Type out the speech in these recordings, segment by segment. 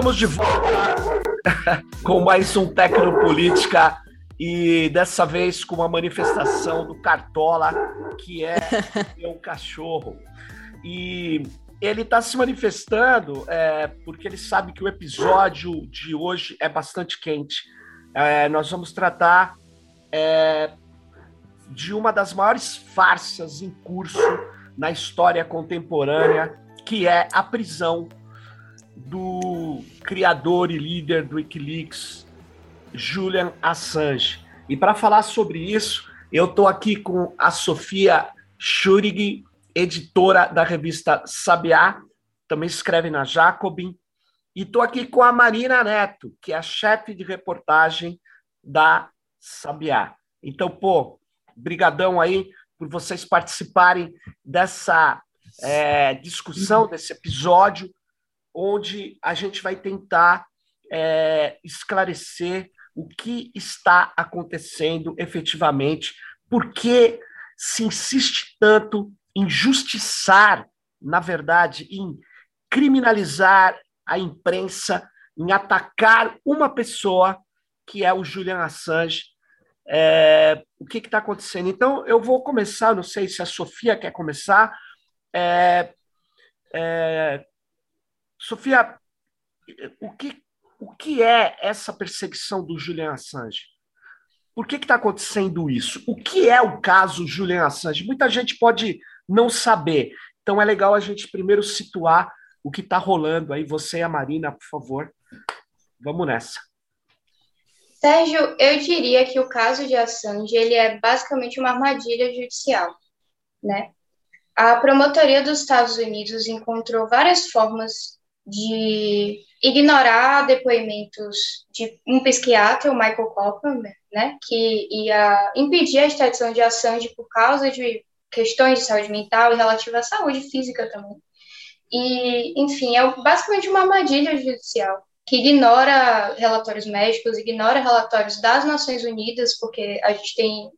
Estamos de volta com mais um Tecnopolítica e dessa vez com uma manifestação do Cartola, que é meu cachorro. E ele está se manifestando é, porque ele sabe que o episódio de hoje é bastante quente. É, nós vamos tratar é, de uma das maiores farsas em curso na história contemporânea, que é a prisão do criador e líder do Wikileaks, Julian Assange. E para falar sobre isso, eu estou aqui com a Sofia Schurig, editora da revista Sabiá, também escreve na Jacobin, e estou aqui com a Marina Neto, que é a chefe de reportagem da Sabiá. Então, pô, brigadão aí por vocês participarem dessa é, discussão, desse episódio, onde a gente vai tentar é, esclarecer o que está acontecendo efetivamente, por que se insiste tanto em justiçar, na verdade, em criminalizar a imprensa, em atacar uma pessoa, que é o Julian Assange. É, o que está acontecendo? Então, eu vou começar, não sei se a Sofia quer começar. É, é, Sofia, o que o que é essa perseguição do Julian Assange? Por que está acontecendo isso? O que é o caso Julian Assange? Muita gente pode não saber. Então é legal a gente primeiro situar o que está rolando aí. Você e a Marina, por favor. Vamos nessa. Sérgio, eu diria que o caso de Assange ele é basicamente uma armadilha judicial, né? A promotoria dos Estados Unidos encontrou várias formas de ignorar depoimentos de um psiquiatra, o Michael Kaufman, né, que ia impedir a extradição de Assange por causa de questões de saúde mental e relativa à saúde física também. E, enfim, é basicamente uma armadilha judicial que ignora relatórios médicos, ignora relatórios das Nações Unidas, porque a gente tem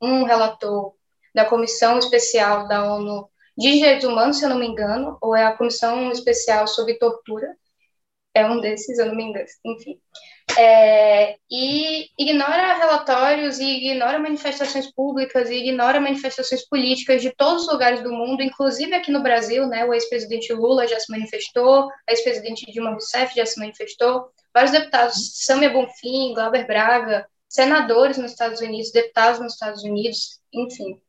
um relator da Comissão Especial da ONU de Direitos Humanos, se eu não me engano, ou é a Comissão Especial sobre Tortura, é um desses, eu não me engano, enfim. É, e ignora relatórios e ignora manifestações públicas e ignora manifestações políticas de todos os lugares do mundo, inclusive aqui no Brasil, né? O ex-presidente Lula já se manifestou, a ex-presidente Dilma Rousseff já se manifestou, vários deputados, Samia Bonfim, Glauber Braga, senadores nos Estados Unidos, deputados nos Estados Unidos, enfim.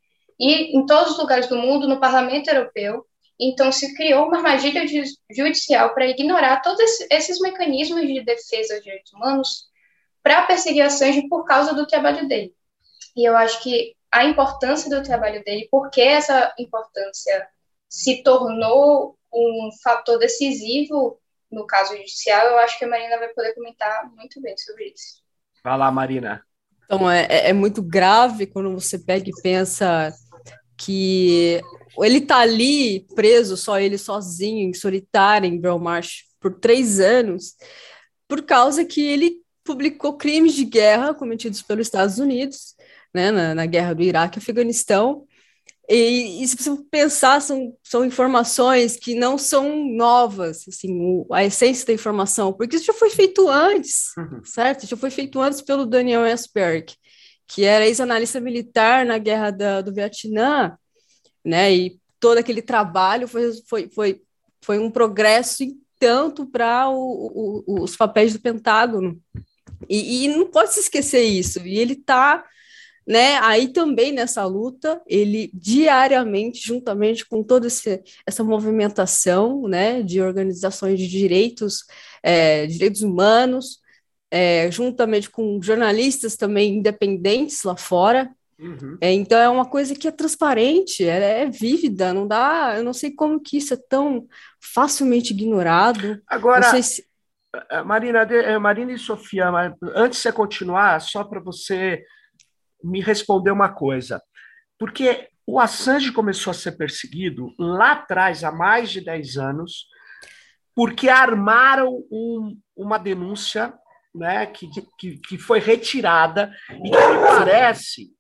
E em todos os lugares do mundo, no Parlamento Europeu, então, se criou uma armadilha judicial para ignorar todos esses mecanismos de defesa dos direitos humanos para perseguir Assange por causa do trabalho dele. E eu acho que a importância do trabalho dele, porque essa importância se tornou um fator decisivo no caso judicial, eu acho que a Marina vai poder comentar muito bem sobre isso. Vai lá, Marina. Então, é, é, é muito grave quando você pega e pensa que ele tá ali preso, só ele sozinho, em solitário, em Belmarsh, por três anos, por causa que ele publicou crimes de guerra cometidos pelos Estados Unidos, né, na, na guerra do Iraque e Afeganistão, e, e, se você pensar, são, são informações que não são novas, assim, o, a essência da informação, porque isso já foi feito antes, uhum. certo? Já foi feito antes pelo Daniel Ellsberg, que era ex-analista militar na guerra da, do Vietnã, né? E todo aquele trabalho foi, foi, foi, foi um progresso tanto para os papéis do Pentágono. E, e, não pode se esquecer isso. E ele está né, aí também nessa luta, ele diariamente, juntamente com toda essa movimentação né, de organizações de direitos, é, direitos humanos, é, juntamente com jornalistas também independentes lá fora, Uhum. É, então é uma coisa que é transparente, ela é vívida, não dá. Eu não sei como que isso é tão facilmente ignorado. Agora, se... Eh, Marina, eh, Marina e Sofia, antes de você continuar, só para você me responder uma coisa. Porque o Assange começou a ser perseguido lá atrás, há mais de 10 anos, porque armaram um, uma denúncia né, que, que, que foi retirada e que me parece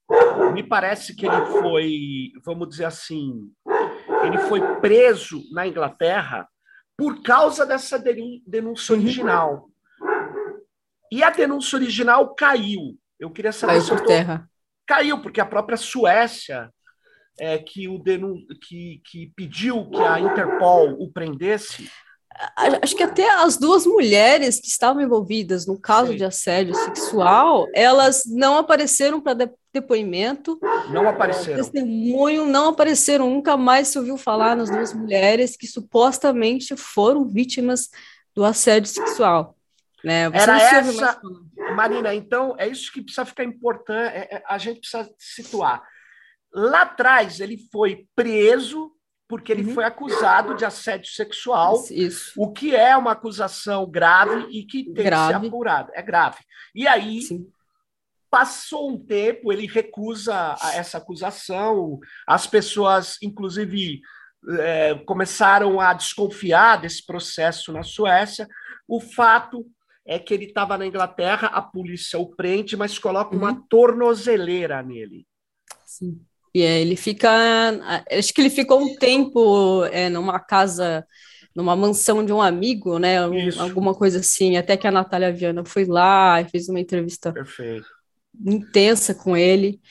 me parece que ele foi, vamos dizer assim, ele foi preso na Inglaterra por causa dessa denúncia original. E a denúncia original caiu. Eu queria saber caiu por tô... terra. Caiu, porque a própria Suécia, é, que, o denun... que, que pediu que a Interpol o prendesse, acho que até as duas mulheres que estavam envolvidas no caso Sim. de assédio sexual, elas não apareceram para de, depoimento. Não apareceram. Testemunho não apareceram, nunca mais se ouviu falar nas duas mulheres que supostamente foram vítimas do assédio sexual. Né? Você Era essa, Marina, então é isso que precisa ficar importante, é, é, a gente precisa situar. Lá atrás ele foi preso porque ele uhum. foi acusado de assédio sexual, Isso. o que é uma acusação grave e que tem grave. que ser apurada. É grave. E aí, Sim. passou um tempo, ele recusa essa acusação, as pessoas, inclusive, é, começaram a desconfiar desse processo na Suécia. O fato é que ele estava na Inglaterra, a polícia o prende, mas coloca uhum. uma tornozeleira nele. Sim. E é, ele fica. Acho que ele ficou um tempo é, numa casa, numa mansão de um amigo, né? Isso. Alguma coisa assim. Até que a Natália Viana foi lá e fez uma entrevista Perfeito. intensa com ele.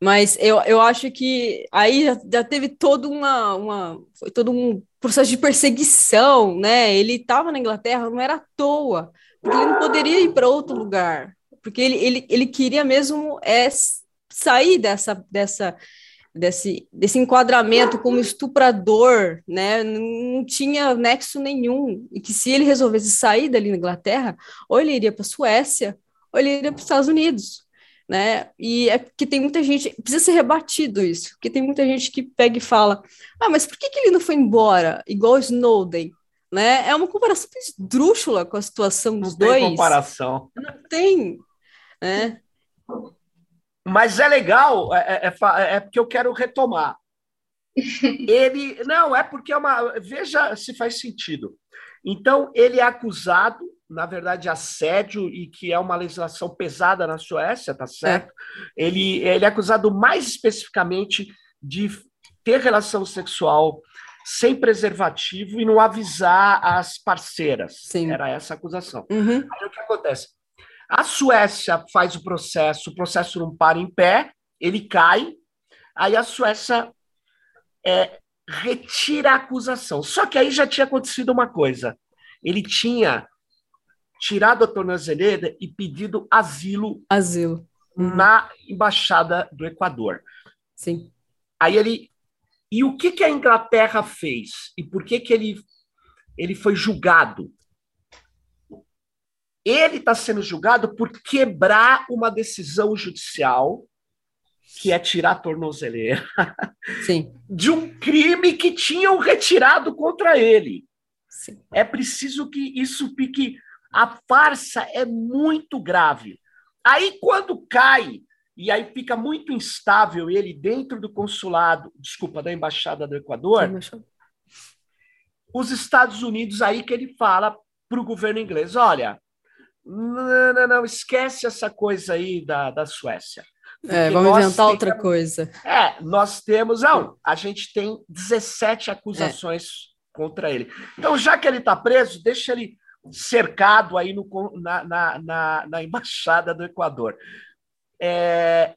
Mas eu, eu acho que aí já, teve todo uma, uma. Foi todo um processo de perseguição, né? Ele estava na Inglaterra, não era à toa, porque ele não poderia ir para outro lugar. Porque ele, ele, ele queria mesmo é, sair dessa, dessa desse, desse enquadramento como estuprador, né, não tinha nexo nenhum, e que se ele resolvesse sair dali na Inglaterra, ou ele iria para a Suécia, ou ele iria para os Estados Unidos, né, e é que tem muita gente, precisa ser rebatido isso, porque tem muita gente que pega e fala, ah, mas por que, que ele não foi embora, igual Snowden, né, é uma comparação esdrúxula com a situação dos não dois. Não tem comparação. Não tem, né, mas é legal, é, é, é, é porque eu quero retomar. ele. Não, é porque é uma. Veja se faz sentido. Então, ele é acusado, na verdade, de assédio, e que é uma legislação pesada na Suécia, tá certo? É. Ele, ele é acusado mais especificamente de ter relação sexual sem preservativo e não avisar as parceiras. Sim. Era essa a acusação. Uhum. Aí o que acontece? A Suécia faz o processo, o processo não para em pé, ele cai, aí a Suécia é, retira a acusação. Só que aí já tinha acontecido uma coisa. Ele tinha tirado a tornozeleira e pedido asilo, asilo. Na embaixada do Equador. Sim. Aí ele e o que que a Inglaterra fez e por que que ele ele foi julgado? Ele está sendo julgado por quebrar uma decisão judicial, que é tirar a tornozeleira, Sim. de um crime que tinham retirado contra ele. Sim. É preciso que isso fique. A farsa é muito grave. Aí, quando cai, e aí fica muito instável ele dentro do consulado, desculpa, da embaixada do Equador, os Estados Unidos, aí que ele fala para o governo inglês: olha, não, não, não, esquece essa coisa aí da, da Suécia. É, vamos inventar tem, outra coisa. É, nós temos. Não, a gente tem 17 acusações é. contra ele. Então, já que ele está preso, deixa ele cercado aí no, na, na, na, na embaixada do Equador. É,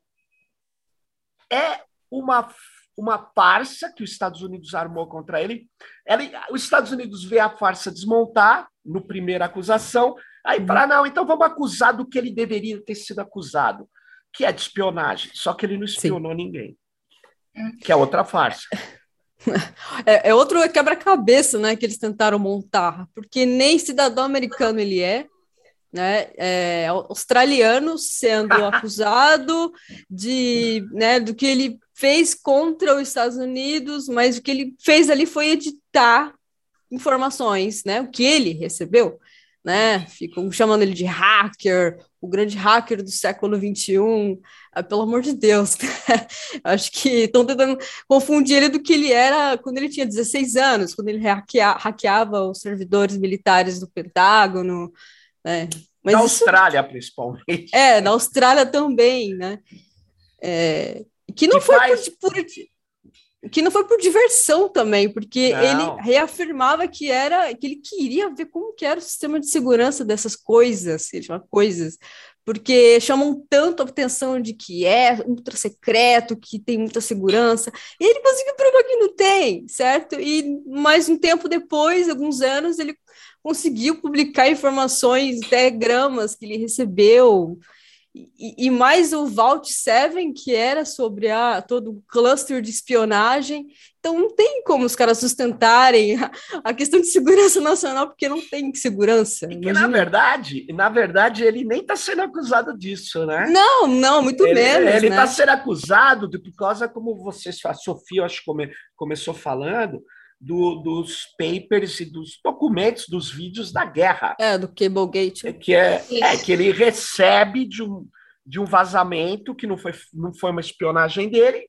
é uma, uma farsa que os Estados Unidos armou contra ele. ele. Os Estados Unidos vê a farsa desmontar no primeira acusação Aí uhum. fala, não, então vamos acusar do que ele deveria ter sido acusado, que é de espionagem. Só que ele não espionou Sim. ninguém. Que é outra farsa. É, é outro quebra-cabeça, né, que eles tentaram montar, porque nem cidadão americano ele é, né, é, australiano sendo acusado de, né, do que ele fez contra os Estados Unidos, mas o que ele fez ali foi editar informações, né, o que ele recebeu né? Ficam chamando ele de hacker, o grande hacker do século XXI. Ah, pelo amor de Deus, né? acho que estão tentando confundir ele do que ele era quando ele tinha 16 anos, quando ele hackea, hackeava os servidores militares do Pentágono. Né? Mas na isso... Austrália, principalmente. É, na Austrália também, né? É... Que não que foi faz... por, por que não foi por diversão também, porque não. ele reafirmava que era que ele queria ver como que era o sistema de segurança dessas coisas, ele chama coisas, porque chamam tanto a atenção de que é ultra secreto, que tem muita segurança, e ele conseguiu provar que não tem, certo? E mais um tempo depois, alguns anos, ele conseguiu publicar informações, telegramas que ele recebeu, e, e, mais o Vault 7, que era sobre a, todo o cluster de espionagem. Então, não tem como os caras sustentarem a, a questão de segurança nacional, porque não tem segurança. E que, na verdade, na verdade, ele nem está sendo acusado disso, né? Não, não, muito ele, menos. Ele está né? sendo acusado de, por causa, como vocês, a Sofia, acho que come, começou falando, do, dos papers e dos documentos dos vídeos da guerra. É, do Cablegate. É, que é, é que ele recebe de um, de um vazamento que não foi, não foi uma espionagem dele.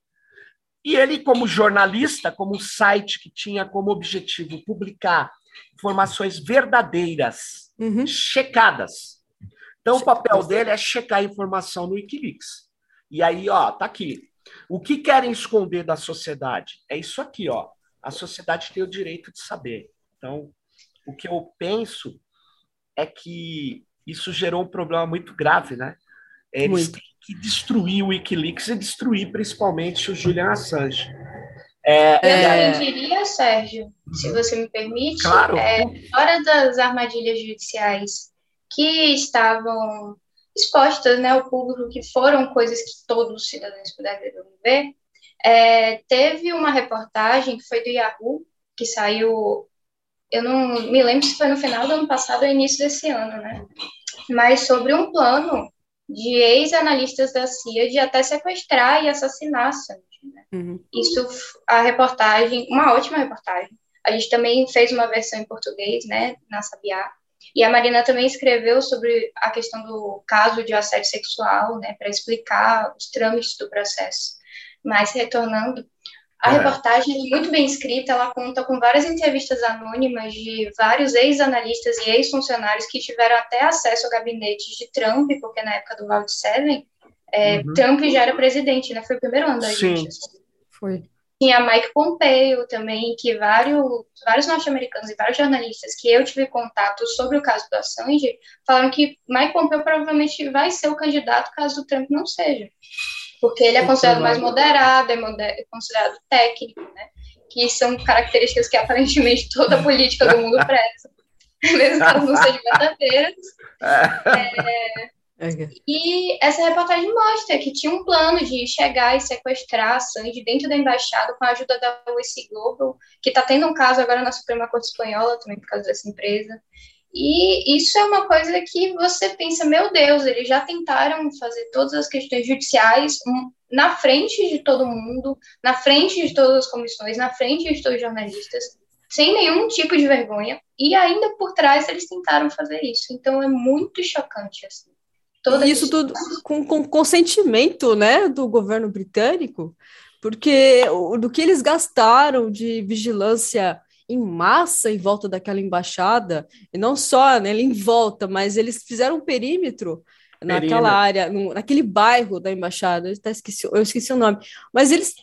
E ele, como jornalista, como um site que tinha como objetivo publicar informações verdadeiras, uhum. checadas. Então, o papel dele é checar a informação no Wikileaks. E aí, ó, tá aqui. O que querem esconder da sociedade? É isso aqui, ó a sociedade tem o direito de saber. Então, o que eu penso é que isso gerou um problema muito grave, né? Eles muito. têm que destruir o Wikileaks e destruir principalmente o Julian Assange. É, eu também diria, Sérgio, se você me permite, claro. é, fora das armadilhas judiciais que estavam expostas né, ao público, que foram coisas que todos os cidadãos puderam ver, é, teve uma reportagem que foi do Yahoo, que saiu, eu não me lembro se foi no final do ano passado ou início desse ano, né? Mas sobre um plano de ex-analistas da CIA de até sequestrar e assassinar Sandy. Né? Uhum. Isso, a reportagem, uma ótima reportagem. A gente também fez uma versão em português, né, na Sabiá. E a Marina também escreveu sobre a questão do caso de assédio sexual, né, para explicar os trâmites do processo. Mas retornando, a é. reportagem é muito bem escrita, ela conta com várias entrevistas anônimas de vários ex-analistas e ex-funcionários que tiveram até acesso ao gabinete de Trump, porque na época do Vault 7, é, uhum. Trump já era presidente, né? Foi o primeiro ano da Sim. gente. Foi. Tinha Mike Pompeo também, que vários, vários norte-americanos e vários jornalistas que eu tive contato sobre o caso do Assange falaram que Mike Pompeo provavelmente vai ser o candidato caso o Trump não seja porque ele é considerado mais moderado, é, moder é considerado técnico, né? Que são características que aparentemente toda política do mundo preza, mesmo que elas não sejam verdadeiras. É, e essa reportagem mostra que tinha um plano de chegar e sequestrar a Sandy dentro da embaixada com a ajuda da UEC Global, que está tendo um caso agora na Suprema Corte Espanhola também por causa dessa empresa. E isso é uma coisa que você pensa, meu Deus, eles já tentaram fazer todas as questões judiciais na frente de todo mundo, na frente de todas as comissões, na frente de todos os jornalistas, sem nenhum tipo de vergonha, e ainda por trás eles tentaram fazer isso. Então é muito chocante assim. Toda isso tudo com, com consentimento, né, do governo britânico, porque do que eles gastaram de vigilância em massa em volta daquela embaixada, e não só né, em volta, mas eles fizeram um perímetro naquela área, no, naquele bairro da embaixada, eu, esqueci, eu esqueci o nome, mas eles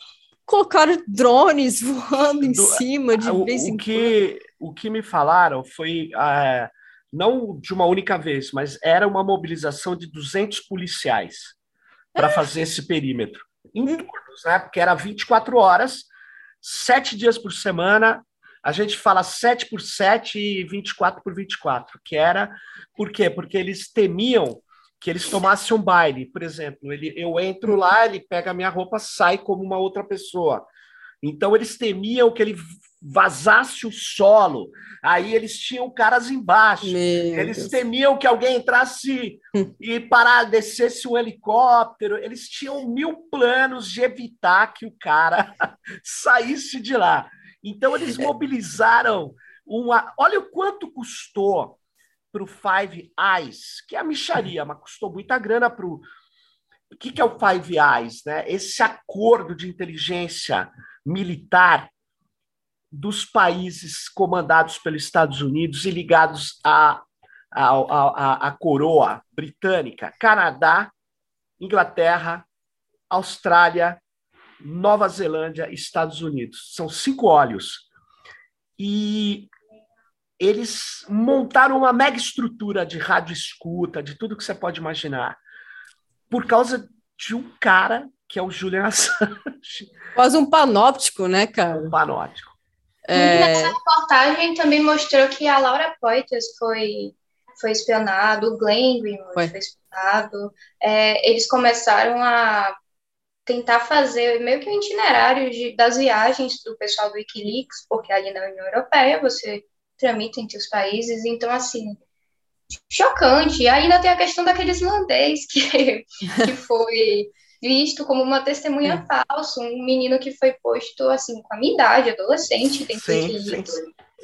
colocaram drones voando em Do, cima de o, vez em o que, quando. O que me falaram foi, uh, não de uma única vez, mas era uma mobilização de 200 policiais para é. fazer esse perímetro, em hum. turnos, né? Porque era 24 horas, sete dias por semana, a gente fala 7 por 7 e 24 por 24, que era por quê? Porque eles temiam que eles tomassem um baile, por exemplo, ele, eu entro lá, ele pega a minha roupa, sai como uma outra pessoa. Então eles temiam que ele vazasse o solo. Aí eles tinham caras embaixo. Meu eles Deus. temiam que alguém entrasse e parar, descesse um helicóptero. Eles tinham mil planos de evitar que o cara saísse de lá. Então, eles mobilizaram uma. Olha o quanto custou para o Five Eyes, que é a micharia, mas custou muita grana para o. O que, que é o Five Eyes? Né? Esse acordo de inteligência militar dos países comandados pelos Estados Unidos e ligados à, à, à, à coroa britânica: Canadá, Inglaterra, Austrália, Nova Zelândia, Estados Unidos. São cinco óleos. E eles montaram uma mega estrutura de rádio escuta, de tudo que você pode imaginar, por causa de um cara que é o Julian Assange. Quase um panóptico, né, cara? Um panóptico. É... Nessa reportagem também mostrou que a Laura Poitras foi, foi espionado, o Glenn Greenwald foi, foi espionado. É, eles começaram a tentar fazer meio que um itinerário de, das viagens do pessoal do Wikileaks, porque ali na União Europeia você tramita entre os países, então assim, chocante. E ainda tem a questão daquele islandês que, que foi visto como uma testemunha é. falsa, um menino que foi posto assim com a minha idade, adolescente, sim, de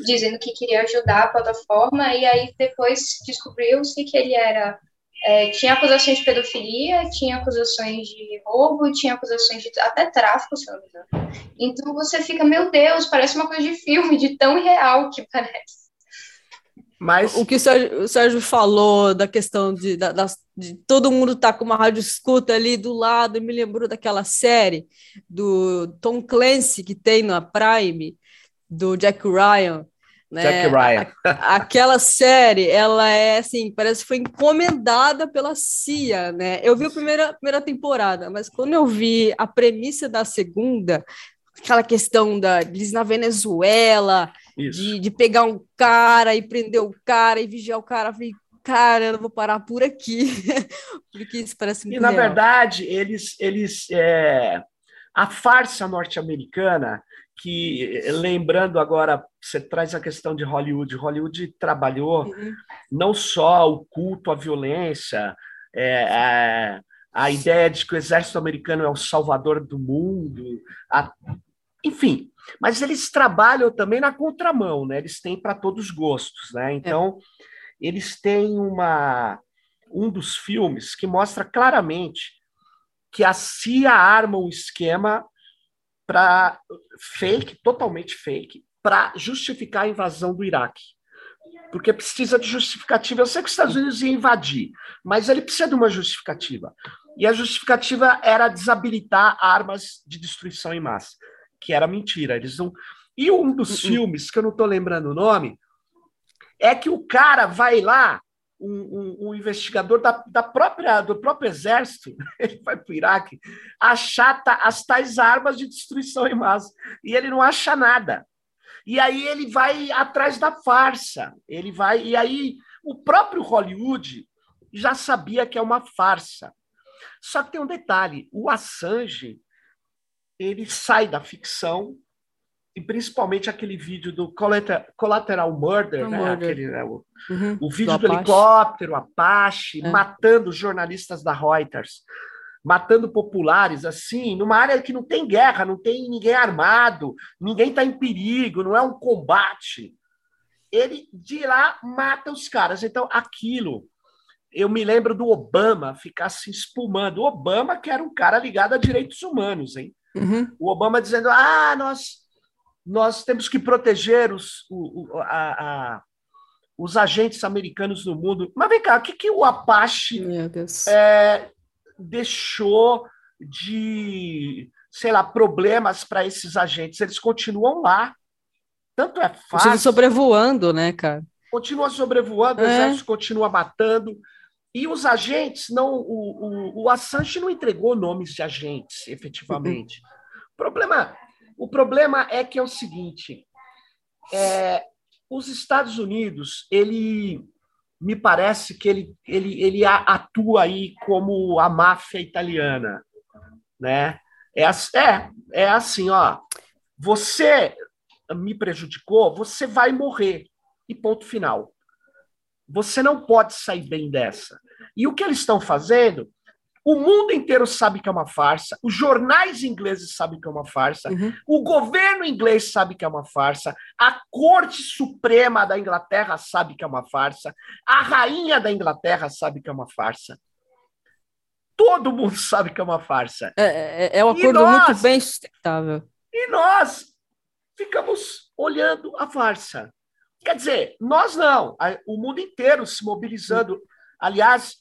dizendo que queria ajudar a plataforma, e aí depois descobriu-se que ele era é, tinha acusações de pedofilia, tinha acusações de roubo, tinha acusações de até tráfico, se não me engano. Então você fica, meu Deus, parece uma coisa de filme, de tão real que parece. Mas... O que o Sérgio, o Sérgio falou da questão de, da, de todo mundo tá com uma rádio escuta ali do lado, me lembrou daquela série do Tom Clancy que tem na Prime, do Jack Ryan, né? Jack Ryan. A, aquela série, ela é assim, parece que foi encomendada pela CIA, né? Eu vi a primeira, primeira temporada, mas quando eu vi a premissa da segunda, aquela questão da eles na Venezuela, de, de, pegar um cara e prender o cara e vigiar o cara, eu falei, cara, eu não vou parar por aqui, porque isso parece muito E, na real. verdade, eles, eles é... a farsa norte-americana que, lembrando agora, você traz a questão de Hollywood. Hollywood trabalhou uhum. não só o culto à violência, é, a, a, ideia de que o exército americano é o salvador do mundo, a, enfim, mas eles trabalham também na contramão, né? Eles têm para todos os gostos, né? Então, é. eles têm uma um dos filmes que mostra claramente que a CIA arma um esquema para fake, totalmente fake, para justificar a invasão do Iraque. Porque precisa de justificativa. Eu sei que os Estados Unidos iam invadir, mas ele precisa de uma justificativa. E a justificativa era desabilitar armas de destruição em massa, que era mentira. Eles não. E um dos uh-uh. filmes, que eu não estou lembrando o nome, é que o cara vai lá um, um, um, investigador da, da, própria, do próprio exército, ele vai para o Iraque, achata as tais armas de destruição em massa. E ele não acha nada. E aí ele vai atrás da farsa. Ele vai. E aí o próprio Hollywood já sabia que é uma farsa. Só que tem um detalhe: o Assange ele sai da ficção e principalmente aquele vídeo do Collateral Murder, né? Murder. Aquele, né? O, uhum, o, vídeo do, do helicóptero, Apache, é. matando jornalistas da Reuters, matando populares, assim, numa área que não tem guerra, não tem ninguém armado, ninguém está em perigo, não é um combate. Ele de lá mata os caras. Então, aquilo. Eu me lembro do Obama ficar se espumando. O Obama, que era um cara ligado a direitos humanos, hein? Uhum. O Obama dizendo: ah, nós nós temos que proteger os, o, a, a, os agentes americanos no mundo. Mas vem cá, o que, que o Apache é, deixou de, sei lá, problemas para esses agentes? Eles continuam lá. Tanto é fácil. Continua sobrevoando, né, cara? Continua sobrevoando, o é. exército continua matando. E os agentes, não, o, o, o Assange não entregou nomes de agentes, efetivamente. Uhum. O problema o problema é que é o seguinte: é, os Estados Unidos, ele me parece que ele, ele, ele atua aí como a máfia italiana, né? É, é, é assim, ó. Você me prejudicou, você vai morrer. E ponto final. Você não pode sair bem dessa. E o que eles estão fazendo o mundo inteiro sabe que é uma farsa, os jornais ingleses sabem que é uma farsa, uhum. o governo inglês sabe que é uma farsa, a Corte Suprema da Inglaterra sabe que é uma farsa, a rainha da Inglaterra sabe que é uma farsa. Todo mundo sabe que é uma farsa. É, é, é um acordo nós, muito bem sustentável. E nós ficamos olhando a farsa. Quer dizer, nós não, o mundo inteiro se mobilizando. Aliás,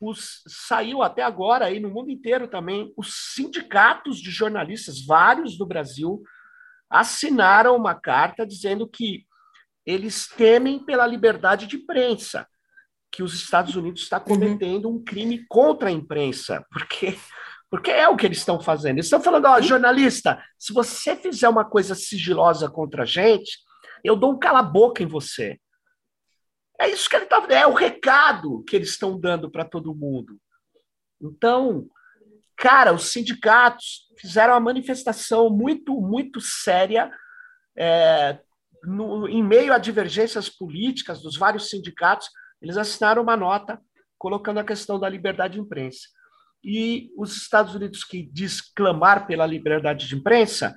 os, saiu até agora aí no mundo inteiro também, os sindicatos de jornalistas, vários do Brasil, assinaram uma carta dizendo que eles temem pela liberdade de imprensa, que os Estados Unidos está uhum. cometendo uhum. um crime contra a imprensa, porque porque é o que eles estão fazendo. Eles estão falando, ó, jornalista, se você fizer uma coisa sigilosa contra a gente, eu dou um cala-boca em você. É isso que ele está é o recado que eles estão dando para todo mundo. Então, cara, os sindicatos fizeram uma manifestação muito, muito séria é, no, em meio a divergências políticas dos vários sindicatos. Eles assinaram uma nota colocando a questão da liberdade de imprensa e os Estados Unidos, que diz clamar pela liberdade de imprensa,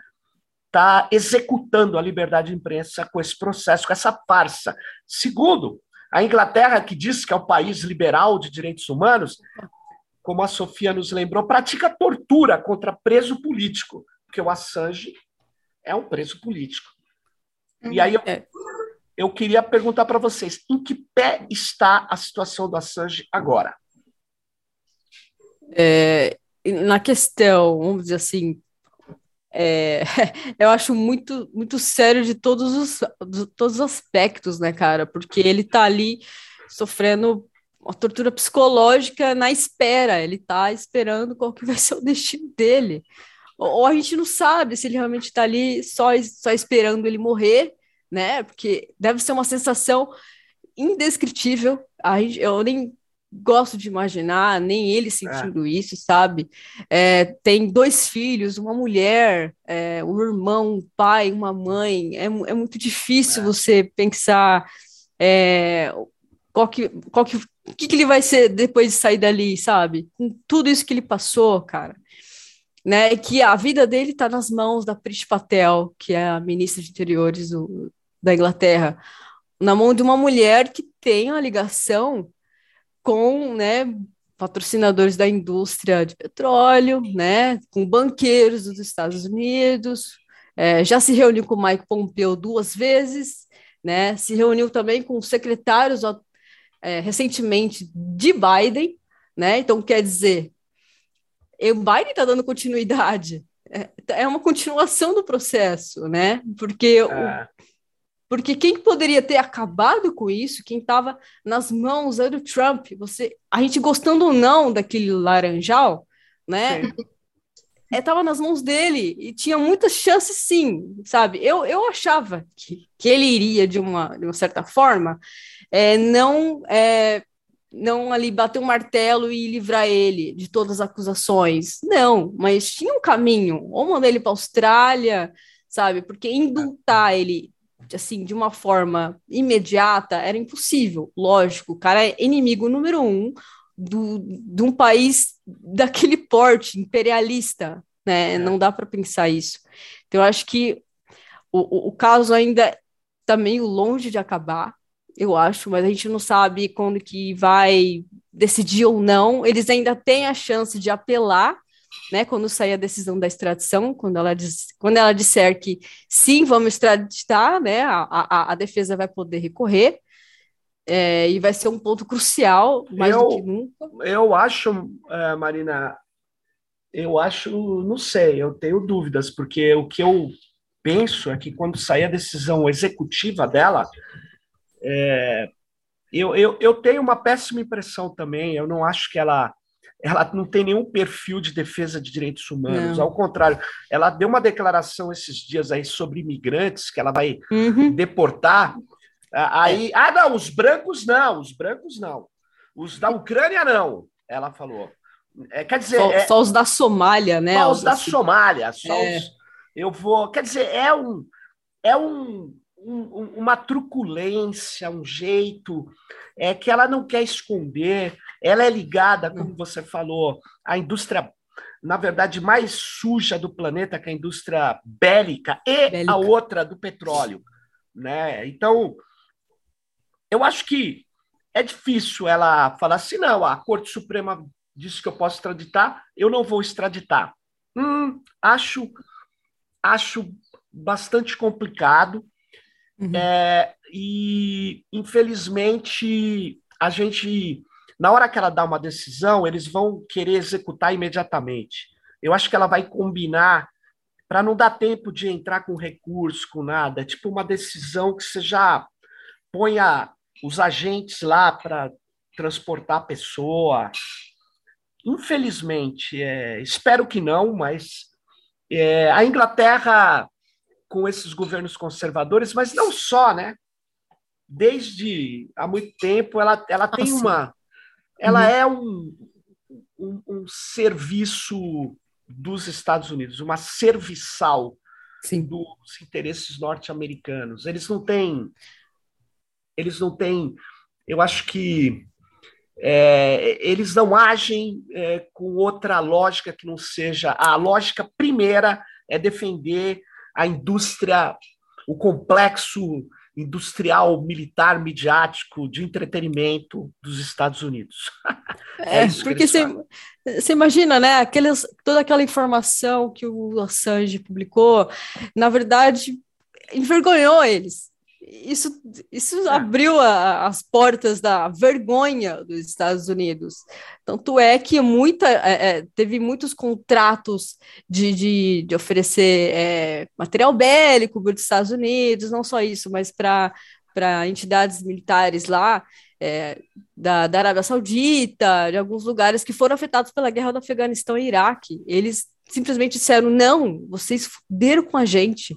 está executando a liberdade de imprensa com esse processo, com essa farsa. Segundo, a Inglaterra, que diz que é um país liberal de direitos humanos, como a Sofia nos lembrou, pratica tortura contra preso político, porque o Assange é um preso político. E aí eu, é. eu queria perguntar para vocês, em que pé está a situação do Assange agora? É, na questão, vamos dizer assim, é, eu acho muito, muito sério de todos os, de todos os aspectos, né, cara? Porque ele tá ali sofrendo uma tortura psicológica na espera, ele tá esperando qual que vai ser o destino dele. Ou, ou a gente não sabe se ele realmente tá ali só, só esperando ele morrer, né? Porque deve ser uma sensação indescritível. A gente, eu nem gosto de imaginar, nem ele sentindo é. isso, sabe? É, tem dois filhos, uma mulher, é, um irmão, um pai, uma mãe. É, é muito difícil é. você pensar é, qual que, qual que, o que, que ele vai ser depois de sair dali, sabe? Com tudo isso que ele passou, cara. Né, que a vida dele está nas mãos da Priti Patel, que é a ministra de Interiores do, da Inglaterra, na mão de uma mulher que tem uma ligação com né, patrocinadores da indústria de petróleo, né, com banqueiros dos Estados Unidos, é, já se reuniu com o Mike Pompeo duas vezes, né, se reuniu também com secretários é, recentemente de Biden, né, então quer dizer, o Biden está dando continuidade, é, é, uma continuação do processo, né, porque o, é. Porque quem poderia ter acabado com isso, quem estava nas mãos era o Trump. Você, a gente gostando ou não daquele laranjal, né? Estava é, nas mãos dele e tinha muitas chances, sim, sabe? Eu, eu achava que, que ele iria, de uma, de uma certa forma, é, não é, não ali bater um martelo e livrar ele de todas as acusações. Não, mas tinha um caminho. Ou mandar ele para a Austrália, sabe? Porque indultar ele assim, de uma forma imediata, era impossível. Lógico, o cara é inimigo número um do, de um país daquele porte imperialista, né? É. Não dá para pensar isso. Então, eu acho que o, o, caso ainda está meio longe de acabar, eu acho, mas a gente não sabe quando que vai decidir ou não. Eles ainda têm a chance de apelar né, quando sair a decisão da extradição, quando ela, diz, quando ela disser que sim, vamos extraditar, né, a, a, a defesa vai poder recorrer, é, e vai ser um ponto crucial, mais eu, do que nunca. Eu acho, é, Marina, eu acho, não sei, eu tenho dúvidas, porque o que eu penso é que quando sair a decisão executiva dela, é, eu, eu, eu tenho uma péssima impressão também, eu não acho que ela ela não tem nenhum perfil de defesa de direitos humanos. Não. Ao contrário, ela deu uma declaração esses dias aí sobre imigrantes que ela vai uhum. deportar. Aí, é. ah, não, os brancos não, os brancos não. Os da Ucrânia não, ela falou. É, quer dizer, só, é, só, os da Somália, né? Só os da assim. Somália, só é. os, eu vou. Quer dizer, é um é um, um, uma truculência, um jeito é que ela não quer esconder, ela é ligada, como você falou, à indústria, na verdade, mais suja do planeta, que é a indústria bélica, e bélica. a outra do petróleo. Né? Então, eu acho que é difícil ela falar assim, não, a Corte Suprema disse que eu posso extraditar, eu não vou extraditar. Hum, acho, acho bastante complicado. Uhum. É, e, infelizmente, a gente na hora que ela dá uma decisão, eles vão querer executar imediatamente. Eu acho que ela vai combinar para não dar tempo de entrar com recurso, com nada. É tipo uma decisão que você já ponha os agentes lá para transportar a pessoa. Infelizmente, é, espero que não, mas é, a Inglaterra, com esses governos conservadores, mas não só, né? Desde há muito tempo, ela, ela tem Nossa. uma. Ela uhum. é um, um, um, serviço dos Estados Unidos, uma serviçal Sim. dos interesses norte-americanos. Eles não têm. Eles não têm. Eu acho que é, eles não agem é, com outra lógica que não seja a lógica primeira é defender a indústria, o complexo industrial, militar, midiático, de entretenimento dos Estados Unidos. é, é porque você, você imagina, né? Aqueles, toda aquela informação que o Assange publicou, na verdade, envergonhou eles isso, isso é. abriu a, as portas da vergonha dos Estados Unidos. Tanto é que muita, é, é, teve muitos contratos de, de, de oferecer é, material bélico para os Estados Unidos, não só isso, mas para entidades militares lá, é, da, da Arábia Saudita, de alguns lugares que foram afetados pela guerra do Afeganistão e Iraque. Eles simplesmente disseram: não, vocês fuderam com a gente.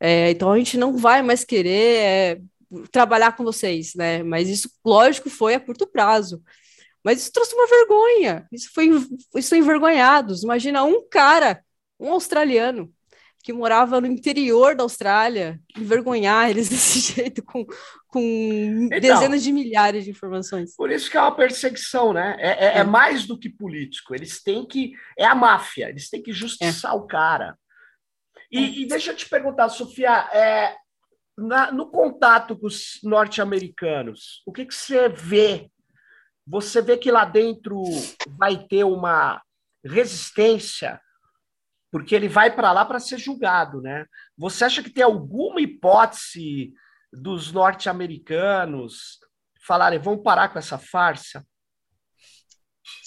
É, então a gente não vai mais querer é, trabalhar com vocês, né? Mas isso, lógico, foi a curto prazo. Mas isso trouxe uma vergonha. Isso foi isso foi envergonhados. Imagina um cara, um australiano, que morava no interior da Austrália, envergonhar eles desse jeito, com, com então, dezenas de milhares de informações. Por isso que é uma perseguição, né? É, é, é. é mais do que político. Eles têm que. É a máfia, eles têm que justiçar o cara. E, e deixa eu te perguntar, Sofia, é, na, no contato com os norte-americanos, o que, que você vê? Você vê que lá dentro vai ter uma resistência, porque ele vai para lá para ser julgado, né? Você acha que tem alguma hipótese dos norte-americanos falarem, vamos parar com essa farsa?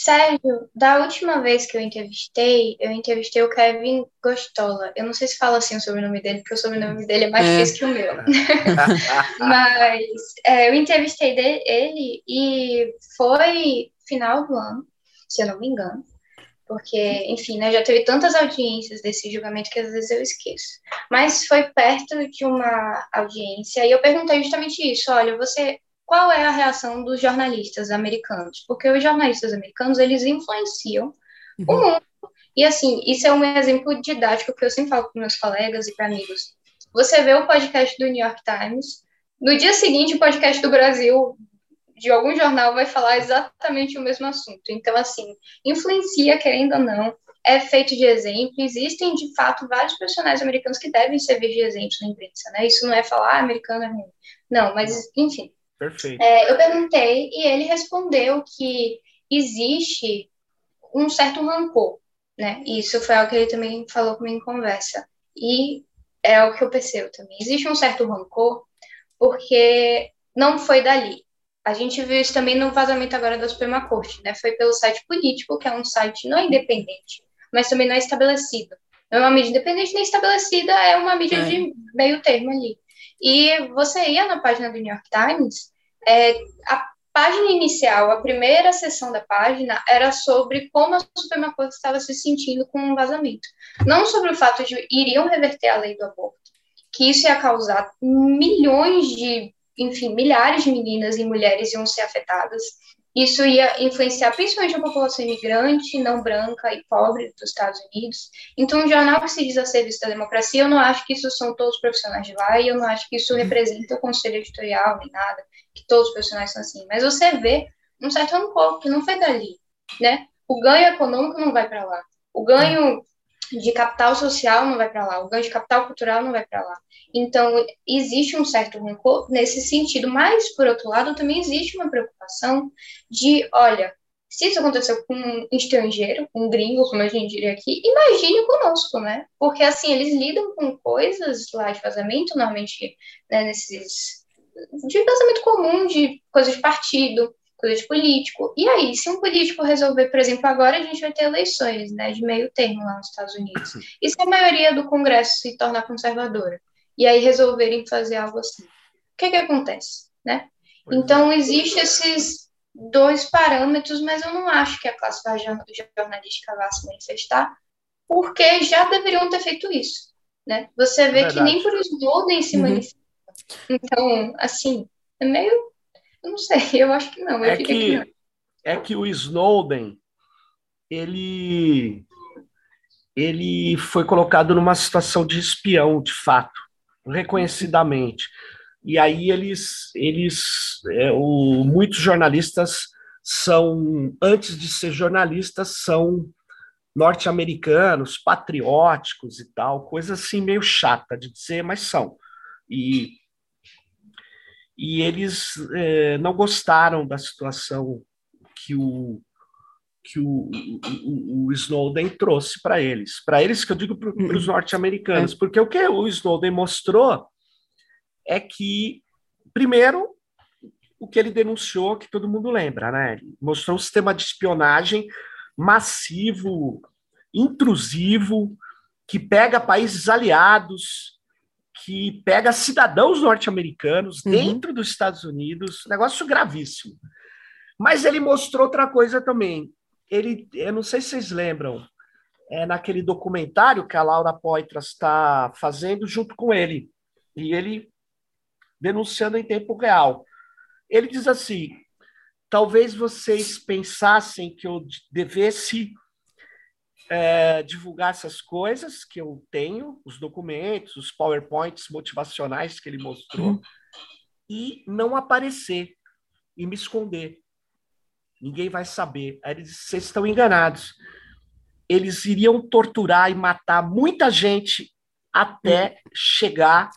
Sérgio, da última vez que eu entrevistei, eu entrevistei o Kevin Gostola. Eu não sei se fala assim o sobrenome dele, porque o sobrenome dele é mais é. difícil que o meu. Mas é, eu entrevistei dele, ele e foi final do ano, se eu não me engano. Porque, enfim, né, já teve tantas audiências desse julgamento que às vezes eu esqueço. Mas foi perto de uma audiência e eu perguntei justamente isso: olha, você qual é a reação dos jornalistas americanos? Porque os jornalistas americanos, eles influenciam uhum. o mundo. E, assim, isso é um exemplo didático que eu sempre falo para meus colegas e para amigos. Você vê o podcast do New York Times, no dia seguinte, o podcast do Brasil, de algum jornal, vai falar exatamente o mesmo assunto. Então, assim, influencia, querendo ou não, é feito de exemplo. Existem, de fato, vários profissionais americanos que devem servir de exemplo na imprensa, né? Isso não é falar, ah, americano é ruim. Não, mas, enfim, Perfeito. É, eu perguntei e ele respondeu que existe um certo rancor, né? Isso foi algo que ele também falou comigo em conversa. E é o que eu percebo também. Existe um certo rancor porque não foi dali. A gente viu isso também no vazamento agora da Suprema Corte, né? Foi pelo site político, que é um site não independente, mas também não é estabelecido. Não é uma mídia independente nem estabelecida, é uma mídia é. de meio termo ali. E você ia na página do New York Times, é, a página inicial, a primeira sessão da página, era sobre como a Suprema Corte estava se sentindo com o um vazamento. Não sobre o fato de iriam reverter a lei do aborto, que isso ia causar milhões de, enfim, milhares de meninas e mulheres iam ser afetadas. Isso ia influenciar principalmente a população imigrante, não branca e pobre dos Estados Unidos. Então, um jornal que se diz a serviço da democracia, eu não acho que isso são todos os profissionais de lá, e eu não acho que isso representa o conselho editorial nem nada, que todos os profissionais são assim. Mas você vê um certo rancor, que não foi dali, né? O ganho econômico não vai para lá. O ganho de capital social não vai para lá. O ganho de capital cultural não vai para lá. Então, existe um certo rancor nesse sentido, mas, por outro lado, também existe uma preocupação de, olha, se isso aconteceu com um estrangeiro, um gringo, como a gente diria aqui, imagine conosco, né? Porque, assim, eles lidam com coisas lá de vazamento, normalmente, né, nesses... de vazamento comum, de coisas de partido, coisa de político. E aí, se um político resolver, por exemplo, agora a gente vai ter eleições, né, de meio termo lá nos Estados Unidos. E se a maioria do Congresso se tornar conservadora? E aí resolverem fazer algo assim? O que que acontece, né? Então, é. existem esses dois parâmetros, mas eu não acho que a classe jornalística vá se manifestar, porque já deveriam ter feito isso, né? Você vê é que nem por Snowden se uhum. manifesta. Então, assim, é meio eu não sei, eu acho que não. é, que, que não. é que o Snowden, ele, ele foi colocado numa situação de espião, de fato, reconhecidamente. E aí eles, eles é, o, muitos jornalistas são, antes de ser jornalistas, são norte-americanos, patrióticos e tal, coisa assim meio chata de dizer, mas são. E e eles é, não gostaram da situação que o que o, o, o Snowden trouxe para eles. Para eles, que eu digo para os uhum. norte-americanos, é. porque o que o Snowden mostrou é que, primeiro, o que ele denunciou, que todo mundo lembra, né? Ele mostrou um sistema de espionagem massivo, intrusivo, que pega países aliados, que pega cidadãos norte-americanos uhum. dentro dos Estados Unidos, negócio gravíssimo. Mas ele mostrou outra coisa também. Ele, eu não sei se vocês lembram, é naquele documentário que a Laura Poitras está fazendo junto com ele, e ele denunciando em tempo real. Ele diz assim: talvez vocês pensassem que eu devesse é, divulgar essas coisas que eu tenho, os documentos, os PowerPoints motivacionais que ele mostrou, uhum. e não aparecer e me esconder. Ninguém vai saber. Aí ele disse: vocês estão enganados. Eles iriam torturar e matar muita gente até uhum. chegar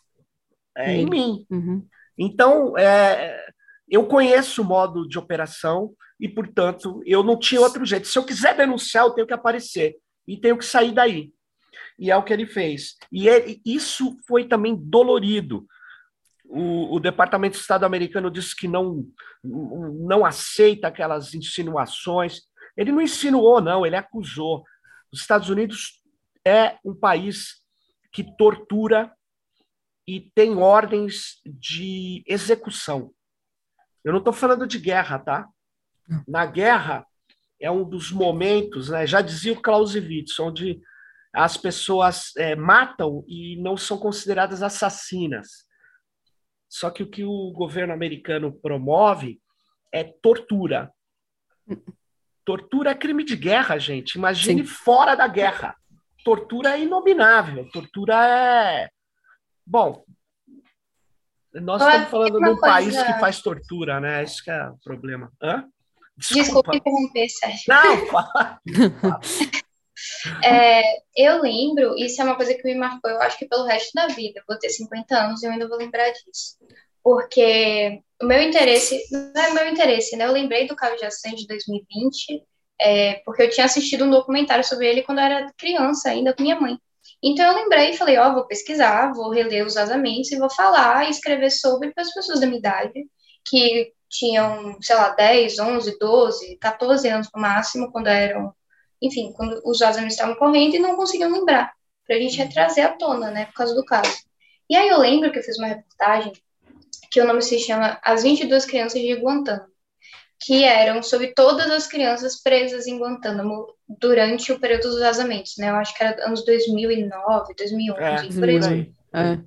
é, uhum. em mim. Uhum. Então, é, eu conheço o modo de operação e, portanto, eu não tinha outro jeito. Se eu quiser denunciar, eu tenho que aparecer e tenho que sair daí. E é o que ele fez. E ele, isso foi também dolorido. O, o, Departamento de Estado americano disse que não, não aceita aquelas insinuações. Ele não insinuou, não, ele acusou. Os Estados Unidos é um país que tortura e tem ordens de execução. Eu não estou falando de guerra, tá? Na guerra, é um dos momentos, né, já dizia o Clausewitz, onde as pessoas é, matam e não são consideradas assassinas. Só que o que o governo americano promove é tortura. Tortura é crime de guerra, gente. Imagine Sim. fora da guerra. Tortura é inominável. Tortura é. Bom, nós estamos falando de um país que faz tortura, né? Esse é o problema. Hã? Desculpa, Desculpa interromper, Sérgio. Não, fala. é, eu lembro, isso é uma coisa que me marcou, eu acho que pelo resto da vida. Vou ter 50 anos e eu ainda vou lembrar disso. Porque o meu interesse, não é meu interesse, né? Eu lembrei do Caio de Assange de 2020, é, porque eu tinha assistido um documentário sobre ele quando eu era criança, ainda com minha mãe. Então eu lembrei e falei, ó, oh, vou pesquisar, vou reler os vazamentos e vou falar e escrever sobre para as pessoas da minha idade que tinham, sei lá, 10, 11, 12, 14 anos no máximo, quando eram, enfim, quando os vazamentos estavam correndo e não conseguiam lembrar, para a gente retrazer à tona, né, por causa do caso. E aí eu lembro que eu fiz uma reportagem que o nome se chama As 22 Crianças de Guantánamo, que eram sobre todas as crianças presas em Guantánamo durante o período dos vazamentos, né? Eu acho que era anos 2009, 2011, é, por aí. É.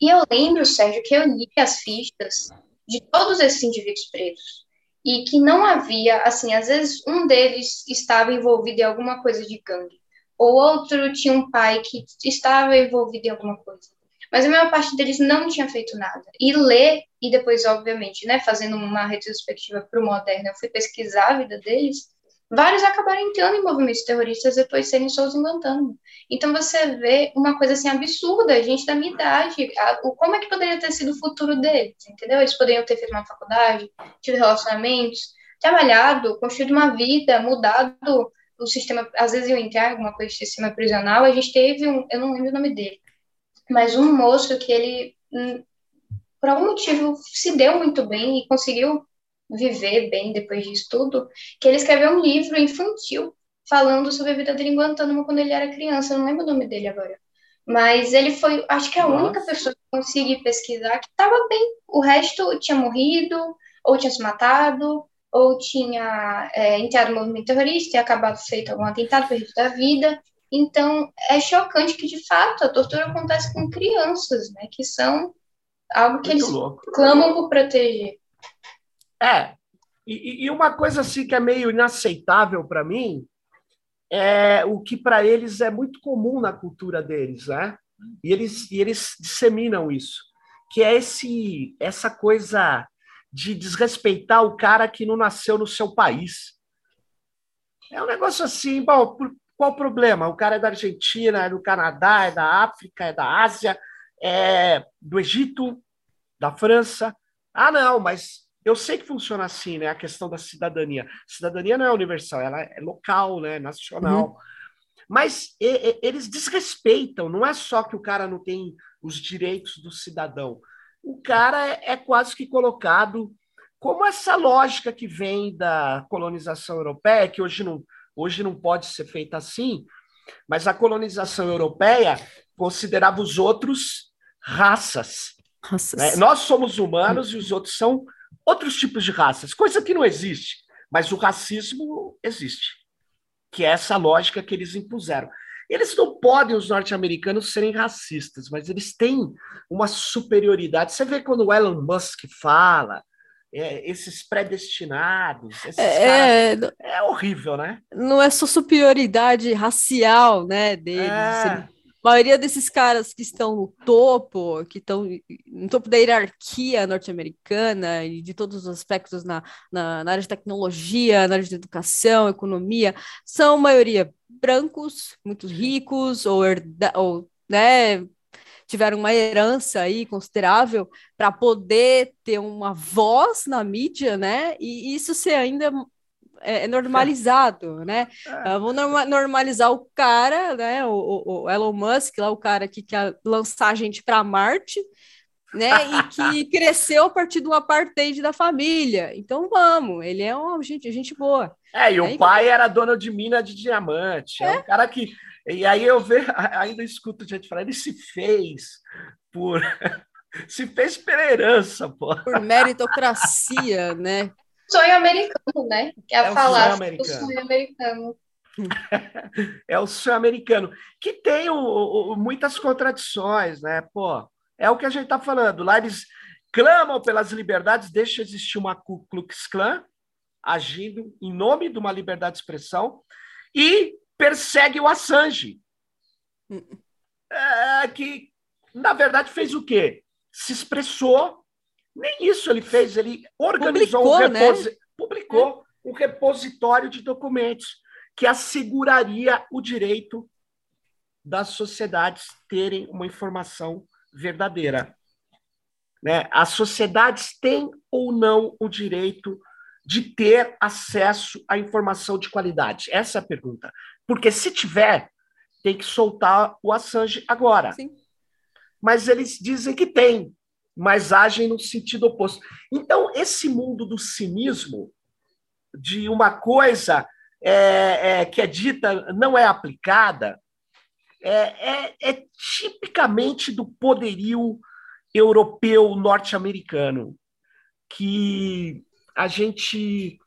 E eu lembro, Sérgio, que eu li as fichas de todos esses indivíduos presos e que não havia, assim, às vezes um deles estava envolvido em alguma coisa de gangue, ou outro tinha um pai que estava envolvido em alguma coisa. Mas a maior parte deles não tinha feito nada. E ler, e depois, obviamente, né, fazendo uma retrospectiva para o moderno, eu fui pesquisar a vida deles, vários acabaram entrando em movimentos terroristas depois de serem soltos em Guantánamo. Então você vê uma coisa assim absurda, gente da minha idade, a, o, como é que poderia ter sido o futuro deles, entendeu? Eles poderiam ter feito uma faculdade, tido relacionamentos, trabalhado, construído uma vida, mudado o sistema, às vezes eu entrar alguma coisa de sistema prisional, a gente teve um, eu não lembro o nome dele, mas um moço que ele, hum, por algum motivo, se deu muito bem e conseguiu viver bem depois disso tudo, que ele escreveu um livro infantil falando sobre a vida dele em Guantánamo quando ele era criança. Eu não lembro o nome dele agora. Mas ele foi, acho que a Nossa. única pessoa que consegui pesquisar que estava bem. O resto tinha morrido, ou tinha se matado, ou tinha é, entrado no movimento terrorista e acabado feito algum atentado, perdido da vida. Então, é chocante que, de fato, a tortura acontece com crianças, né? Que são algo que Muito eles louco. clamam por proteger. É. E, e uma coisa assim que é meio inaceitável para mim é o que para eles é muito comum na cultura deles, né? E eles, e eles disseminam isso, que é esse essa coisa de desrespeitar o cara que não nasceu no seu país. É um negócio assim, bom, qual o problema? O cara é da Argentina, é do Canadá, é da África, é da Ásia, é do Egito, da França. Ah, não, mas eu sei que funciona assim, né? A questão da cidadania. Cidadania não é universal, ela é local, né? Nacional. Uhum. Mas e, e, eles desrespeitam. Não é só que o cara não tem os direitos do cidadão. O cara é, é quase que colocado como essa lógica que vem da colonização europeia, que hoje não, hoje não pode ser feita assim, mas a colonização europeia considerava os outros raças. Né? Nós somos humanos e os outros são outros tipos de raças, coisa que não existe, mas o racismo existe, que é essa lógica que eles impuseram. Eles não podem, os norte-americanos, serem racistas, mas eles têm uma superioridade. Você vê quando o Elon Musk fala, é, esses predestinados, esses é, caras, é, é horrível, né? Não é só superioridade racial, né, deles. É. Maioria desses caras que estão no topo, que estão no topo da hierarquia norte-americana e de todos os aspectos na, na, na, área de tecnologia, na área de educação, economia, são maioria brancos, muito ricos ou, herda, ou né, tiveram uma herança aí considerável para poder ter uma voz na mídia, né? E isso ser ainda é, é normalizado, né? É. Vamos normalizar o cara, né? O, o, Elon Musk, lá o cara que quer lançar a gente para Marte, né? E que cresceu a partir do apartheid da família. Então vamos, ele é uma gente, gente boa. É, e o pai era dono de mina de diamante. É, é um cara que e aí eu vejo, ainda escuto gente falar, ele se fez por. se fez pela herança, pô. Por meritocracia, né? Sonho americano, né? Que é, é falar o sonho americano. é o sonho americano, que tem o, o, muitas contradições, né? Pô, é o que a gente tá falando. Lá eles clamam pelas liberdades, deixa existir uma Ku Klux Klan agindo em nome de uma liberdade de expressão e persegue o Assange. É, que, na verdade, fez o quê? Se expressou. Nem isso ele fez, ele organizou publicou, um reposi né? publicou é. um repositório de documentos que asseguraria o direito das sociedades terem uma informação verdadeira. Né? As sociedades têm ou não o direito de ter acesso à informação de qualidade? Essa é a pergunta. Porque se tiver, tem que soltar o Assange agora. Sim. Mas eles dizem que tem, mas agem no sentido oposto. Então, esse mundo do cinismo, de uma coisa é, é, que é dita, não é aplicada, é, é, é tipicamente do poderio europeu norte-americano, que a gente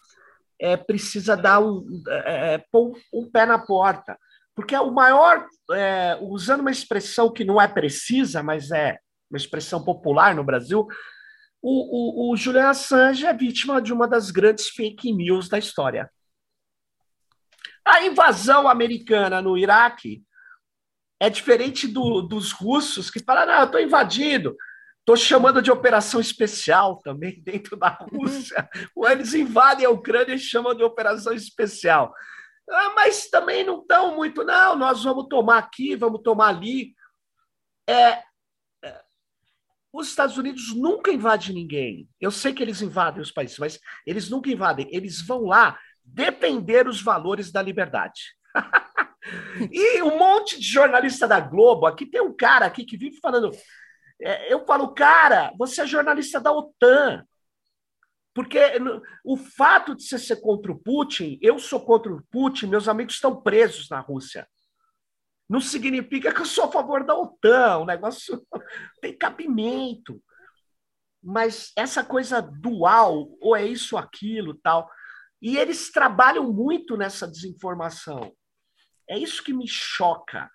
é, precisa dar um, é, um pé na porta. Porque o maior, usando uma expressão que não é precisa, mas é uma expressão popular no Brasil, o, o, o Julian Assange é vítima de uma das grandes fake news da história. A invasão americana no Iraque é diferente do, dos russos que falam, não, eu estou invadindo. Estou chamando de operação especial também dentro da Rússia. Eles invadem a Ucrânia e chamam de operação especial. Ah, mas também não estão muito, não. Nós vamos tomar aqui, vamos tomar ali. É, os Estados Unidos nunca invadem ninguém. Eu sei que eles invadem os países, mas eles nunca invadem. Eles vão lá defender os valores da liberdade. e um monte de jornalista da Globo, aqui tem um cara aqui que vive falando é, eu falo, cara, você é jornalista da OTAN. Porque o fato de você ser contra o Putin, eu sou contra o Putin, meus amigos estão presos na Rússia. Não significa que eu sou a favor da OTAN, o negócio tem cabimento. Mas essa coisa dual, ou é isso aquilo, tal. E eles trabalham muito nessa desinformação. É isso que me choca.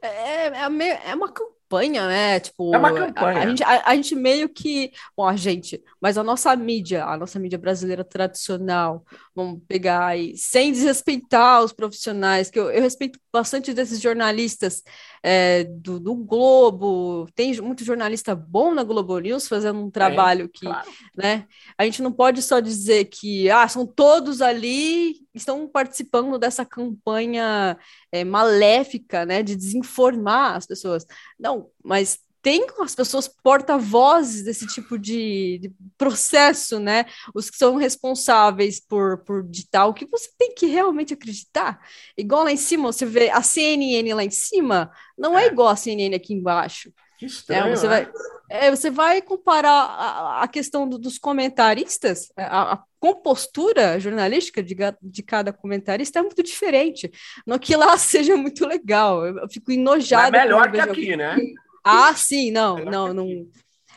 É, é, é, é uma campanha, né? Tipo, é uma campanha. A, a, gente, a, a, gente meio que. Bom, a gente, mas a nossa mídia, a nossa mídia brasileira tradicional, vamos pegar aí, sem desrespeitar os profissionais, que eu, eu respeito bastante desses jornalistas é, do, do, Globo, tem muito jornalista bom na Globo News fazendo um trabalho que, claro. né? A gente não pode só dizer que ah, são todos ali estão participando dessa campanha é, maléfica, né, de desinformar as pessoas. Não, mas tem as pessoas porta-vozes desse tipo de, de, processo, né? Os que são responsáveis por, por ditar o que você tem que realmente acreditar. Igual lá em cima, você vê a CNN lá em cima, não é, é igual a CNN aqui embaixo. Que é, estranho, é, você, vai, é, você vai comparar a, a questão do, dos comentaristas, a, a, compostura jornalística de, de cada comentarista é muito diferente. Não que lá seja muito legal, eu, eu fico enojada. é melhor que aqui, né? Ah, sim, não, não, não.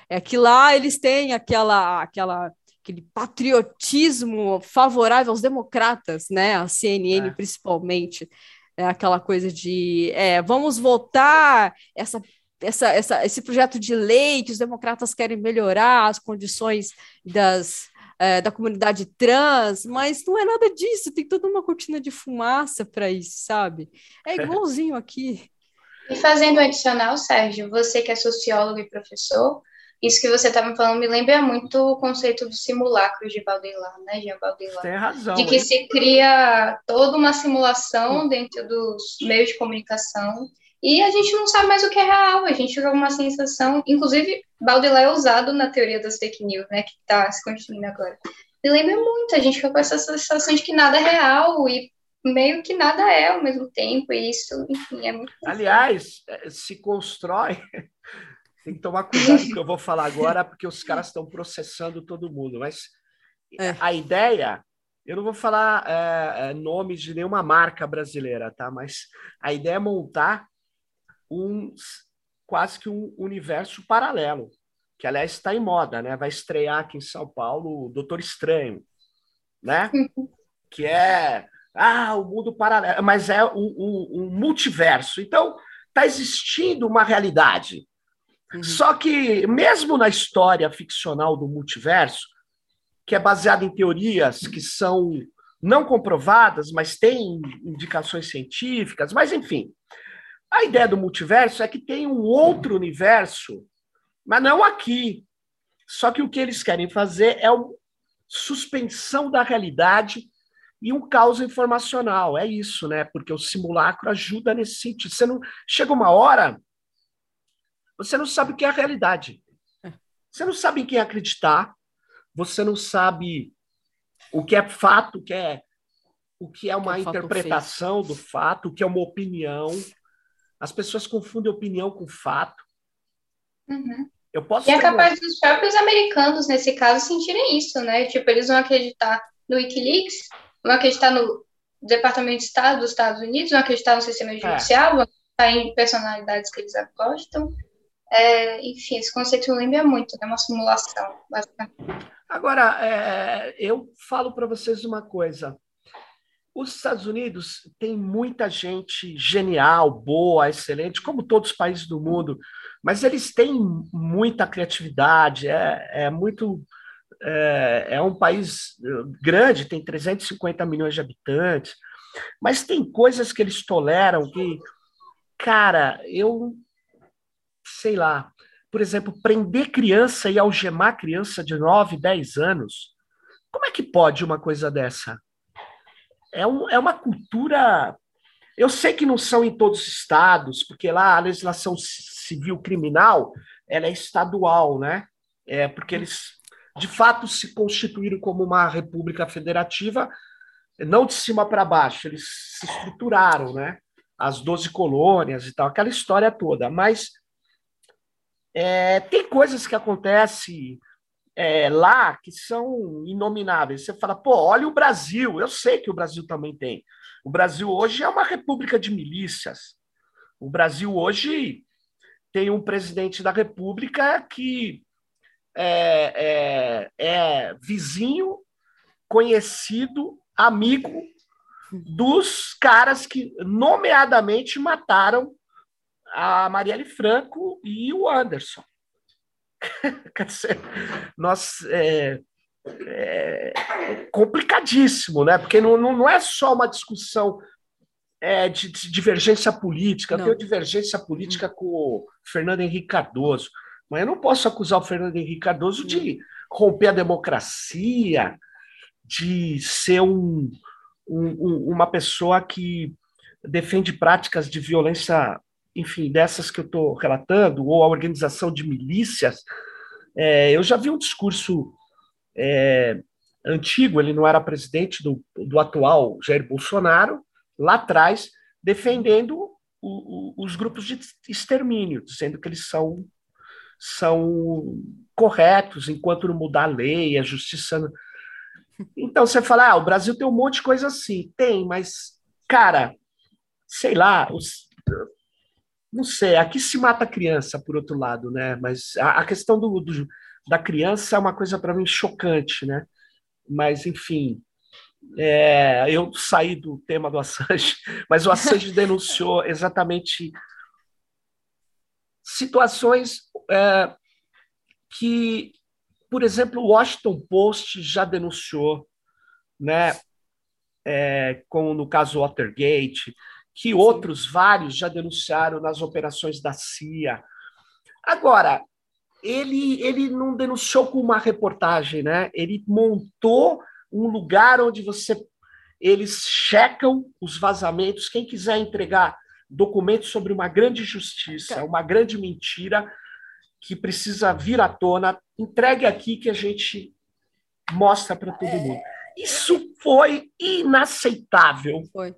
É que lá eles têm aquela, aquela, aquele patriotismo favorável aos democratas, né? A CNN é. principalmente, é aquela coisa de, é, vamos votar essa essa, essa, esse projeto de lei que os democratas querem melhorar as condições das, é, da comunidade trans, mas não é nada disso, tem toda uma cortina de fumaça para isso, sabe? É igualzinho aqui. E fazendo um adicional, Sérgio, você que é sociólogo e professor, isso que você estava falando me lembra muito o conceito do simulacro de Baudelaire, né, Jean Baudelaire? Tem razão. De que hein? se cria toda uma simulação dentro dos meios de comunicação e a gente não sabe mais o que é real, a gente fica com uma sensação, inclusive Baudelaire é usado na teoria das fake news, né, que está se construindo agora. Me lembra muito, a gente fica com essa sensação de que nada é real e meio que nada é ao mesmo tempo, e isso, enfim, é muito. Aliás, é, se constrói. Tem que tomar cuidado com o que eu vou falar agora, porque os caras estão processando todo mundo. Mas é. a ideia, eu não vou falar é, é, nomes de nenhuma marca brasileira, tá? Mas a ideia é montar um quase que um universo paralelo, que aliás está em moda, né? Vai estrear aqui em São Paulo o Doutor Estranho, né? que é ah, o mundo paralelo, mas é um, um, um multiverso. Então, está existindo uma realidade. Uhum. Só que, mesmo na história ficcional do multiverso, que é baseada em teorias que são não comprovadas, mas tem indicações científicas, mas enfim. A ideia do multiverso é que tem um outro universo, mas não aqui. Só que o que eles querem fazer é uma suspensão da realidade e um caos informacional. É isso, né? Porque o simulacro ajuda nesse sentido. Você não chega uma hora, você não sabe o que é a realidade. É. Você não sabe em quem acreditar. Você não sabe o que é fato, o que é o que é uma interpretação do fato, o que é uma opinião. As pessoas confundem opinião com fato. Uhum. Eu posso e é capaz dos próprios americanos, nesse caso, sentirem isso, né? Tipo, eles vão acreditar no Wikileaks, vão acreditar no Departamento de Estado dos Estados Unidos, vão acreditar no sistema é. judicial, é. vão acreditar em personalidades que eles gostam. É, enfim, esse conceito lembra muito, é né? uma simulação, basicamente. Agora, é, eu falo para vocês uma coisa. Os Estados Unidos tem muita gente genial, boa, excelente, como todos os países do mundo, mas eles têm muita criatividade, é, é muito é, é um país grande, tem 350 milhões de habitantes, mas tem coisas que eles toleram que, cara, eu sei lá, por exemplo, prender criança e algemar criança de 9, 10 anos. Como é que pode uma coisa dessa? É, um, é uma cultura. Eu sei que não são em todos os estados, porque lá a legislação civil criminal ela é estadual, né? É porque eles de fato se constituíram como uma república federativa, não de cima para baixo, eles se estruturaram, né? As 12 colônias e tal, aquela história toda. Mas é, tem coisas que acontecem é, lá que são inomináveis. Você fala, pô, olha o Brasil. Eu sei que o Brasil também tem. O Brasil hoje é uma república de milícias. O Brasil hoje tem um presidente da República que é, é, é vizinho, conhecido, amigo dos caras que, nomeadamente, mataram a Marielle Franco e o Anderson. Quer dizer, nós, é, é, complicadíssimo, né? Porque não, não, não é só uma discussão é, de, de, divergência política. Não. Eu tenho divergência política hum. com o Fernando Henrique Cardoso, mas eu não posso acusar o Fernando Henrique Cardoso hum. de romper a democracia, de ser um, um, uma pessoa que defende práticas de violência enfim, dessas que eu estou relatando, ou a organização de milícias, é, eu já vi um discurso é, antigo, ele não era presidente do, do atual Jair Bolsonaro, lá atrás, defendendo o, o, os grupos de extermínio, dizendo que eles são, são corretos enquanto não mudar a lei, a justiça. Então você fala, ah, o Brasil tem um monte de coisa assim. Tem, mas, cara, sei lá, os, não sei, aqui se mata a criança, por outro lado, né? Mas a, a questão do, do, da criança é uma coisa para mim chocante, né? Mas, enfim, é, eu saí do tema do Assange, mas o Assange denunciou exatamente situações é, que, por exemplo, o Washington Post já denunciou, né? É, como no caso Watergate, que outros vários já denunciaram nas operações da CIA. Agora, ele, ele não denunciou com uma reportagem, né? Ele montou um lugar onde você eles checam os vazamentos. Quem quiser entregar documentos sobre uma grande justiça, uma grande mentira que precisa vir à tona, entregue aqui que a gente mostra para todo mundo. Isso foi inaceitável. Foi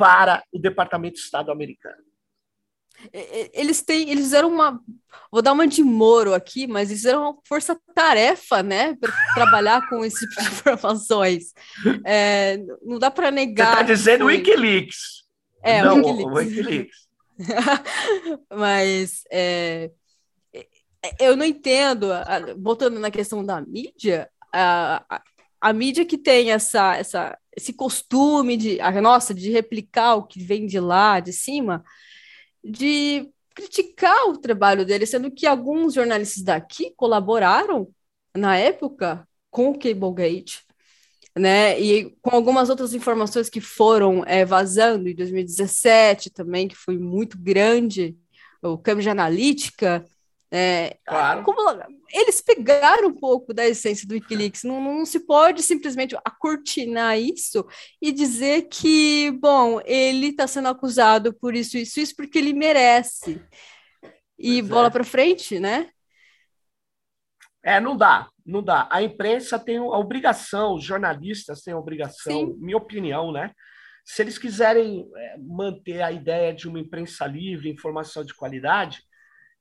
para o Departamento de Estado americano. Eles têm, eles fizeram uma, vou dar uma de Moro aqui, mas eles fizeram uma força-tarefa, né, para trabalhar com esse tipo de informações. É, não dá para negar. Você está dizendo foi... Wikileaks? É, não, Wikileaks. Wikileaks. mas é, eu não entendo, voltando na questão da mídia, a, a, a mídia que tem essa, essa, esse costume de, a nossa, de replicar o que vem de lá, de cima, de criticar o trabalho dele, sendo que alguns jornalistas daqui colaboraram na época com o Cablegate, né? E com algumas outras informações que foram é, vazando em 2017 também, que foi muito grande, o Cambridge Analytica, é, claro. Como, eles pegaram um pouco da essência do Wikileaks. Não, não se pode simplesmente acortinar isso e dizer que, bom, ele está sendo acusado por isso, isso, isso, porque ele merece. E pois bola é. para frente, né? É, não dá, não dá. A imprensa tem a obrigação, os jornalistas têm a obrigação, Sim. minha opinião, né? Se eles quiserem é, manter a ideia de uma imprensa livre, informação de qualidade,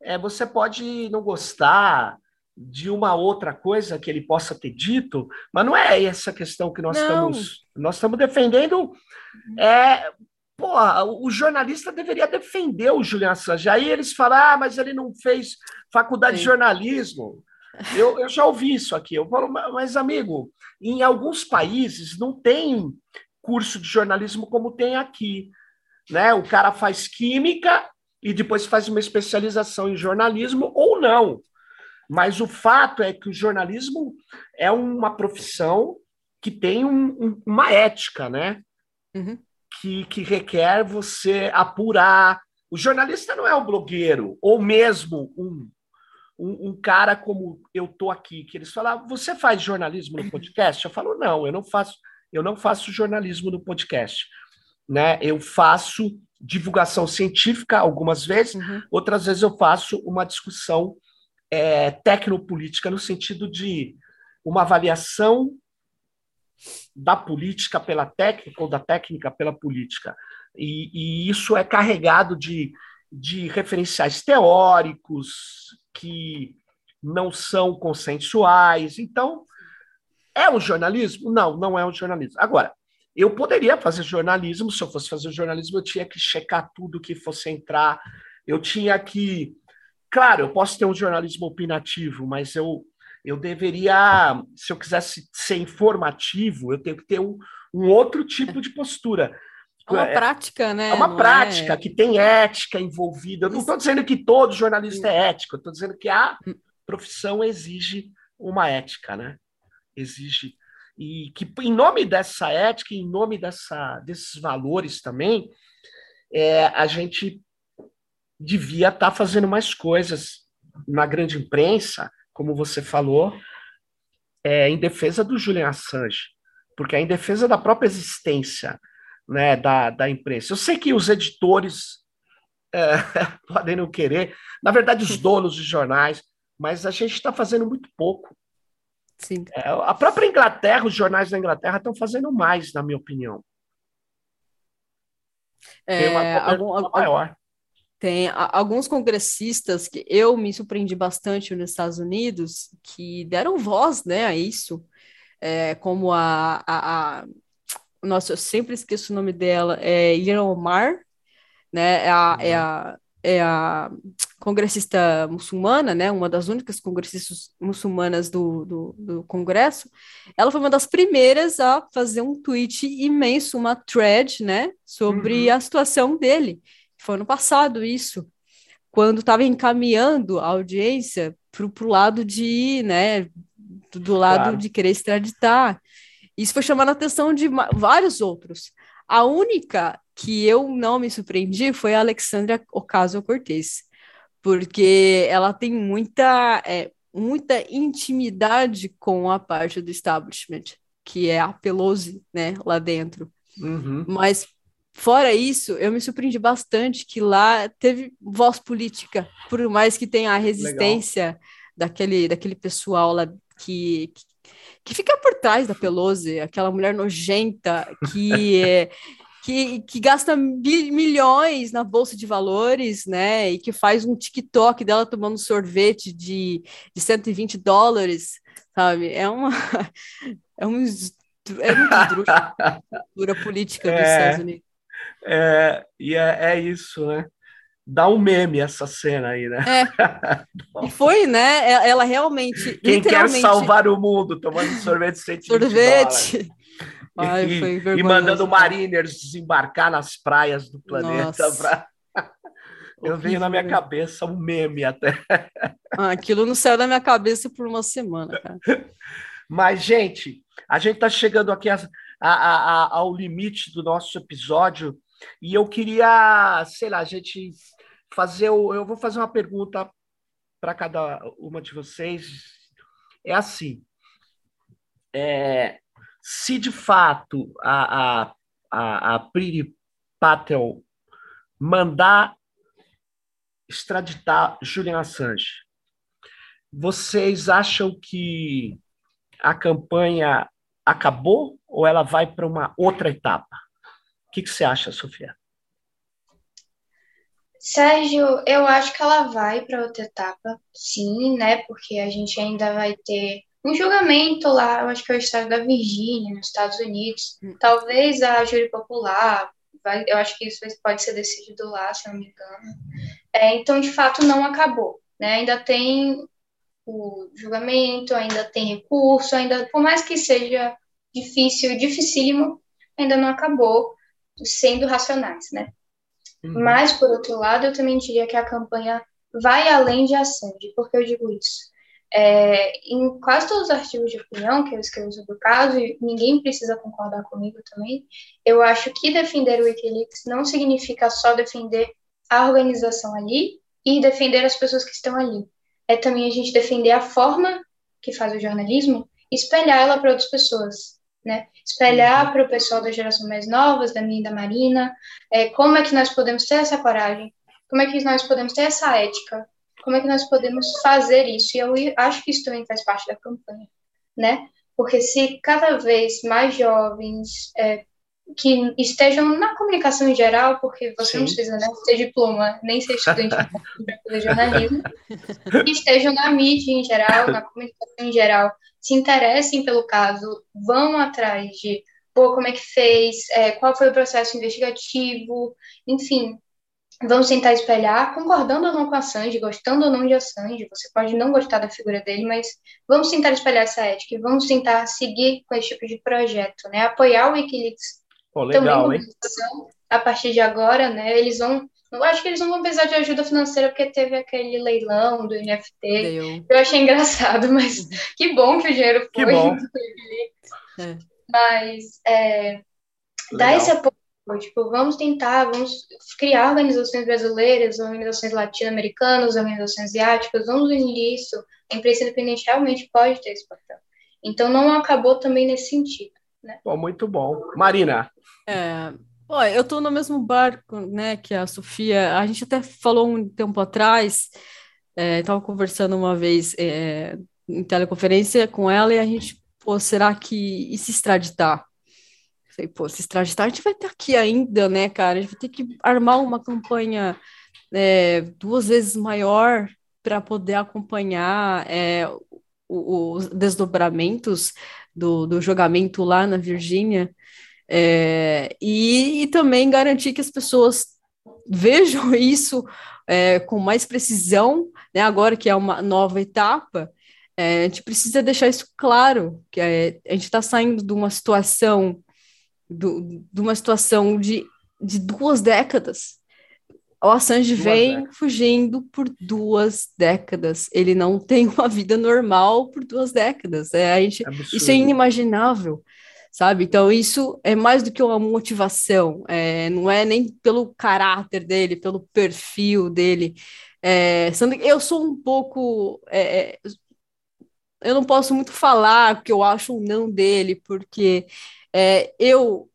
é, você pode não gostar de uma outra coisa que ele possa ter dito, mas não é essa questão que nós não. estamos nós estamos defendendo. É, porra, o jornalista deveria defender o Julian Assange. Aí eles falam, ah, mas ele não fez faculdade Sim. de jornalismo. Eu, eu já ouvi isso aqui. Eu falo, mas amigo, em alguns países não tem curso de jornalismo como tem aqui. Né? O cara faz química e depois faz uma especialização em jornalismo ou não. Mas o fato é que o jornalismo é uma profissão que tem um, um, uma ética, né? Uhum. Que, que requer você apurar. O jornalista não é o blogueiro, ou mesmo um, um, um, cara como eu tô aqui, que eles falam, ah, você faz jornalismo no podcast? Eu falo, não, eu não faço, eu não faço jornalismo no podcast. Né? Eu faço divulgação científica algumas vezes, uhum. outras vezes eu faço uma discussão é, tecnopolítica no sentido de uma avaliação da política pela técnica ou da técnica pela política. E, e isso é carregado de, de referenciais teóricos que não são consensuais. Então, é um jornalismo? Não, não é um jornalismo. Agora, eu poderia fazer jornalismo, se eu fosse fazer jornalismo, eu tinha que checar tudo que fosse entrar, eu tinha que. Claro, eu posso ter um jornalismo opinativo, mas eu, eu deveria, se eu quisesse ser informativo, eu tenho que ter um, um outro tipo de postura. É uma é, prática, né? É uma não prática é... que tem ética envolvida. Eu não estou dizendo que todo jornalista é ético, eu estou dizendo que a hum. profissão exige uma ética, né? Exige. E que, em nome dessa ética, em nome dessa, desses valores também, é, a gente devia estar tá fazendo mais coisas na grande imprensa, como você falou, é, em defesa do Julian Assange, porque é em defesa da própria existência né, da, da imprensa. Eu sei que os editores é, podem não querer, na verdade, os donos de jornais, mas a gente está fazendo muito pouco. Sim. É, a própria Inglaterra, os jornais da Inglaterra estão fazendo mais, na minha opinião. É, tem uma algum, maior. Tem alguns congressistas que eu me surpreendi bastante nos Estados Unidos que deram voz né, a isso, é, como a, a, a nossa, eu sempre esqueço o nome dela, é Ilhan Omar, né? É a, é a, é a congressista muçulmana, né? Uma das únicas congressistas muçulmanas do, do, do Congresso. Ela foi uma das primeiras a fazer um tweet imenso, uma thread, né? Sobre uhum. a situação dele. Foi ano passado isso, quando estava encaminhando a audiência para o lado de, né? Do lado claro. de querer extraditar. Isso foi chamando a atenção de vários outros. A única que eu não me surpreendi foi a Alexandra Ocasio-Cortez, porque ela tem muita, é, muita intimidade com a parte do establishment, que é a Pelosi, né, lá dentro. Uhum. Mas Fora isso, eu me surpreendi bastante que lá teve voz política, por mais que tenha a resistência daquele, daquele pessoal lá que, que fica por trás da Pelosi, aquela mulher nojenta que é, que, que gasta milhões na bolsa de valores, né? E que faz um TikTok dela tomando sorvete de, de 120 dólares, sabe? É uma é um é muito dura política dos é, Estados Unidos. É, e é, é isso, né? dá um meme essa cena aí, né? É. e foi, né? Ela realmente. Quem quer salvar o mundo tomando sorvete de Sorvete. Ai, e, e, mandando mariners desembarcar nas praias do planeta para. Eu veio na minha cabeça um meme até. Ah, aquilo não saiu da minha cabeça por uma semana, cara. Mas, gente, a gente está chegando aqui a, a, a, ao limite do nosso episódio e eu queria, sei lá, a gente fazer eu vou fazer uma pergunta para cada uma de vocês. É assim, é, se de fato a, a, a, a Priti Patel mandar extraditar Julian Assange, vocês acham que a campanha acabou ou ela vai para uma outra etapa? O que, que você acha, Sofia? Sérgio, eu acho que ela vai para outra etapa, sim, né? Porque a gente ainda vai ter um julgamento lá, eu acho que é o estado da Virgínia, nos Estados Unidos. Hum. Talvez a júri popular, vai, eu acho que isso pode ser decidido lá, se eu não me engano. É, então, de fato, não acabou, né? Ainda tem o julgamento, ainda tem recurso, ainda, por mais que seja difícil, dificílimo, ainda não acabou sendo racionais, né? Uhum. Mas, por outro lado, eu também diria que a campanha vai além de Assange. Por que eu digo isso? É, em quase todos os artigos de opinião que eu escrevo sobre o caso, e ninguém precisa concordar comigo também, eu acho que defender o Wikileaks não significa só defender a organização ali e defender as pessoas que estão ali. É também a gente defender a forma que faz o jornalismo e espelhar ela para outras pessoas né? Espelhar uhum. para o pessoal da geração mais novas, da minha e da Marina, é, como é que nós podemos ter essa coragem, como é que nós podemos ter essa ética, como é que nós podemos fazer isso. E eu acho que isso também faz parte da campanha, né? Porque se cada vez mais jovens, é, que estejam na comunicação em geral, porque você Sim. não precisa né, ter diploma, nem ser estudante para fazer jornalismo, que estejam na mídia em geral, na comunicação em geral, se interessem pelo caso, vão atrás de pô, como é que fez, é, qual foi o processo investigativo, enfim, vamos tentar espelhar, concordando ou não com a Sanji, gostando ou não de Assange, você pode não gostar da figura dele, mas vamos tentar espelhar essa ética e vamos tentar seguir com esse tipo de projeto, né? Apoiar o Wikileaks Pô, legal, também, hein? a partir de agora, né? Eles vão eu acho que eles não vão precisar de ajuda financeira porque teve aquele leilão do NFT. Deu. Eu achei engraçado, mas que bom que o dinheiro foi. Que bom. É. Mas é, dar esse apoio, tipo, vamos tentar, vamos criar organizações brasileiras, organizações latino-americanas, organizações asiáticas, vamos unir isso. A imprensa independente realmente pode ter esse papel. Então não acabou também nesse sentido. Né? Pô, muito bom. Marina. É, ó, eu estou no mesmo barco né, que a Sofia. A gente até falou um tempo atrás, estava é, conversando uma vez é, em teleconferência com ela e a gente pô, será que. E se extraditar? Falei, pô, se extraditar, a gente vai ter aqui ainda, né, cara? A gente vai ter que armar uma campanha é, duas vezes maior para poder acompanhar é, os desdobramentos do, do julgamento lá na Virgínia. É, e, e, também garantir que as pessoas vejam isso é, com mais precisão, né, agora que é uma nova etapa, é, a gente precisa deixar isso claro, que é, a gente está saindo de uma situação do, de uma situação de, de duas décadas. O Assange duas vem décadas. fugindo por duas décadas. Ele não tem uma vida normal por duas décadas. É, a gente, isso é inimaginável, sabe? Então, isso é mais do que uma motivação. É, não é nem pelo caráter dele, pelo perfil dele. É, eu sou um pouco. É, é eu não posso muito falar o que eu acho ou não dele, porque é, eu,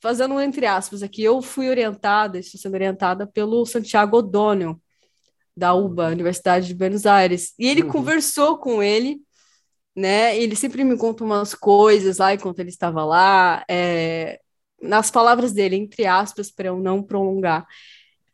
fazendo entre aspas aqui, eu fui orientada, estou sendo orientada pelo Santiago O'Donnell, da UBA, Universidade de Buenos Aires, e ele uhum. conversou com ele, né, ele sempre me conta umas coisas lá, enquanto ele estava lá, é, nas palavras dele, entre aspas, para eu não prolongar,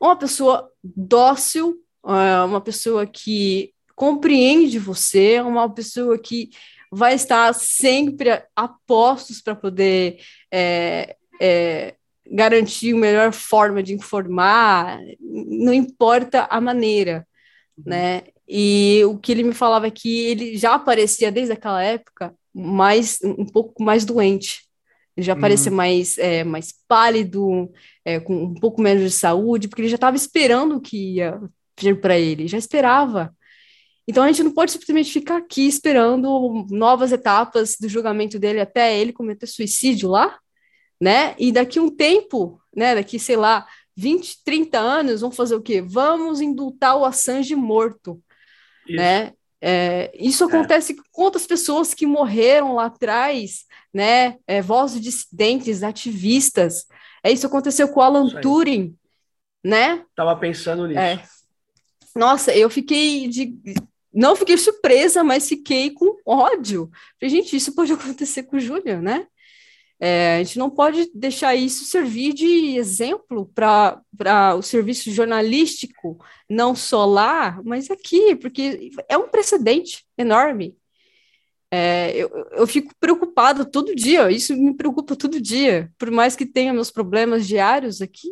uma pessoa dócil, é, uma pessoa que compreende você, uma pessoa que vai estar sempre a postos para poder é, é, garantir a melhor forma de informar, não importa a maneira. Né? E o que ele me falava é que ele já aparecia desde aquela época mais um pouco mais doente. Ele já aparecia uhum. mais, é, mais pálido, é, com um pouco menos de saúde, porque ele já estava esperando o que ia vir para ele, já esperava. Então a gente não pode simplesmente ficar aqui esperando novas etapas do julgamento dele até ele cometer suicídio lá, né? E daqui um tempo, né, daqui, sei lá, 20, 30 anos, vamos fazer o quê? Vamos indultar o Assange morto, isso. né? É, isso é. acontece é. com outras pessoas que morreram lá atrás, né? É, vozes dissidentes, ativistas. É isso aconteceu com o Alan Turing, né? Tava pensando nisso. É. Nossa, eu fiquei de, não fiquei surpresa, mas fiquei com ódio. Falei, gente, isso pode acontecer com o Júlio, né? É, a gente não pode deixar isso servir de exemplo para o serviço jornalístico, não só lá, mas aqui, porque é um precedente enorme. É, eu, eu fico preocupada todo dia, isso me preocupa todo dia, por mais que tenha meus problemas diários aqui,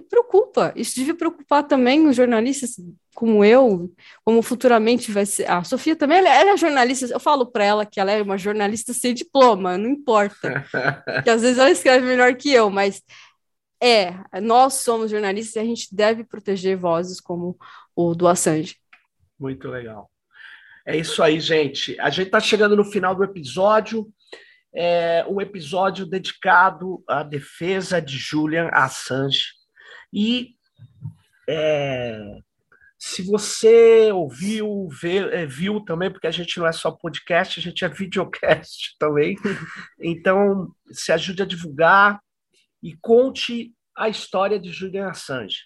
me preocupa. Isso deve preocupar também os jornalistas como eu, como futuramente vai ser. A Sofia também, ela, ela é jornalista. Eu falo para ela que ela é uma jornalista sem diploma, não importa. que às vezes ela escreve melhor que eu, mas é, nós somos jornalistas e a gente deve proteger vozes como o do Assange. Muito legal. É isso aí, gente. A gente está chegando no final do episódio. É um episódio dedicado à defesa de Julian Assange. E é, se você ouviu, vê, é, viu também, porque a gente não é só podcast, a gente é videocast também. Então, se ajude a divulgar e conte a história de Julian Assange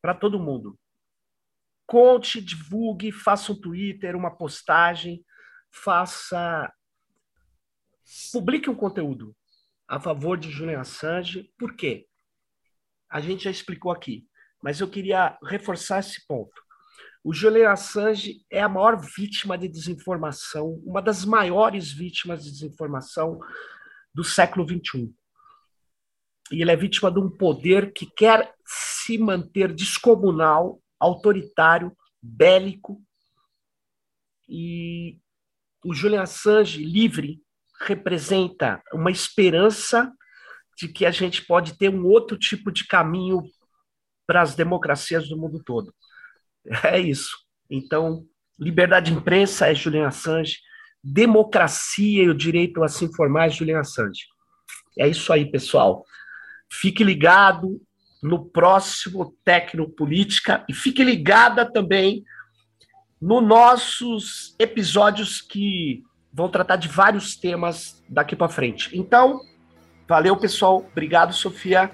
para todo mundo. Conte, divulgue, faça um Twitter, uma postagem, faça. Publique um conteúdo. a favor de Julian Assange. Por quê? A gente já explicou aqui, mas eu queria reforçar esse ponto. O Julian Assange é a maior vítima de desinformação, uma das maiores vítimas de desinformação do século XXI. E ele é vítima de um poder que quer se manter descomunal, autoritário, bélico. E o Julian Assange livre representa uma esperança de que a gente pode ter um outro tipo de caminho para as democracias do mundo todo. É isso. Então, liberdade de imprensa é Julian Assange, democracia e o direito a se informar é Julian Assange. É isso aí, pessoal. Fique ligado no próximo Tecnopolítica e fique ligada também nos nossos episódios que vão tratar de vários temas daqui para frente. Então, valeu, pessoal. Obrigado, Sofia.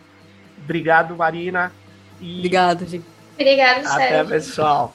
Obrigado, Marina. E... Obrigado, gente. Obrigado, Sérgio. Até, pessoal.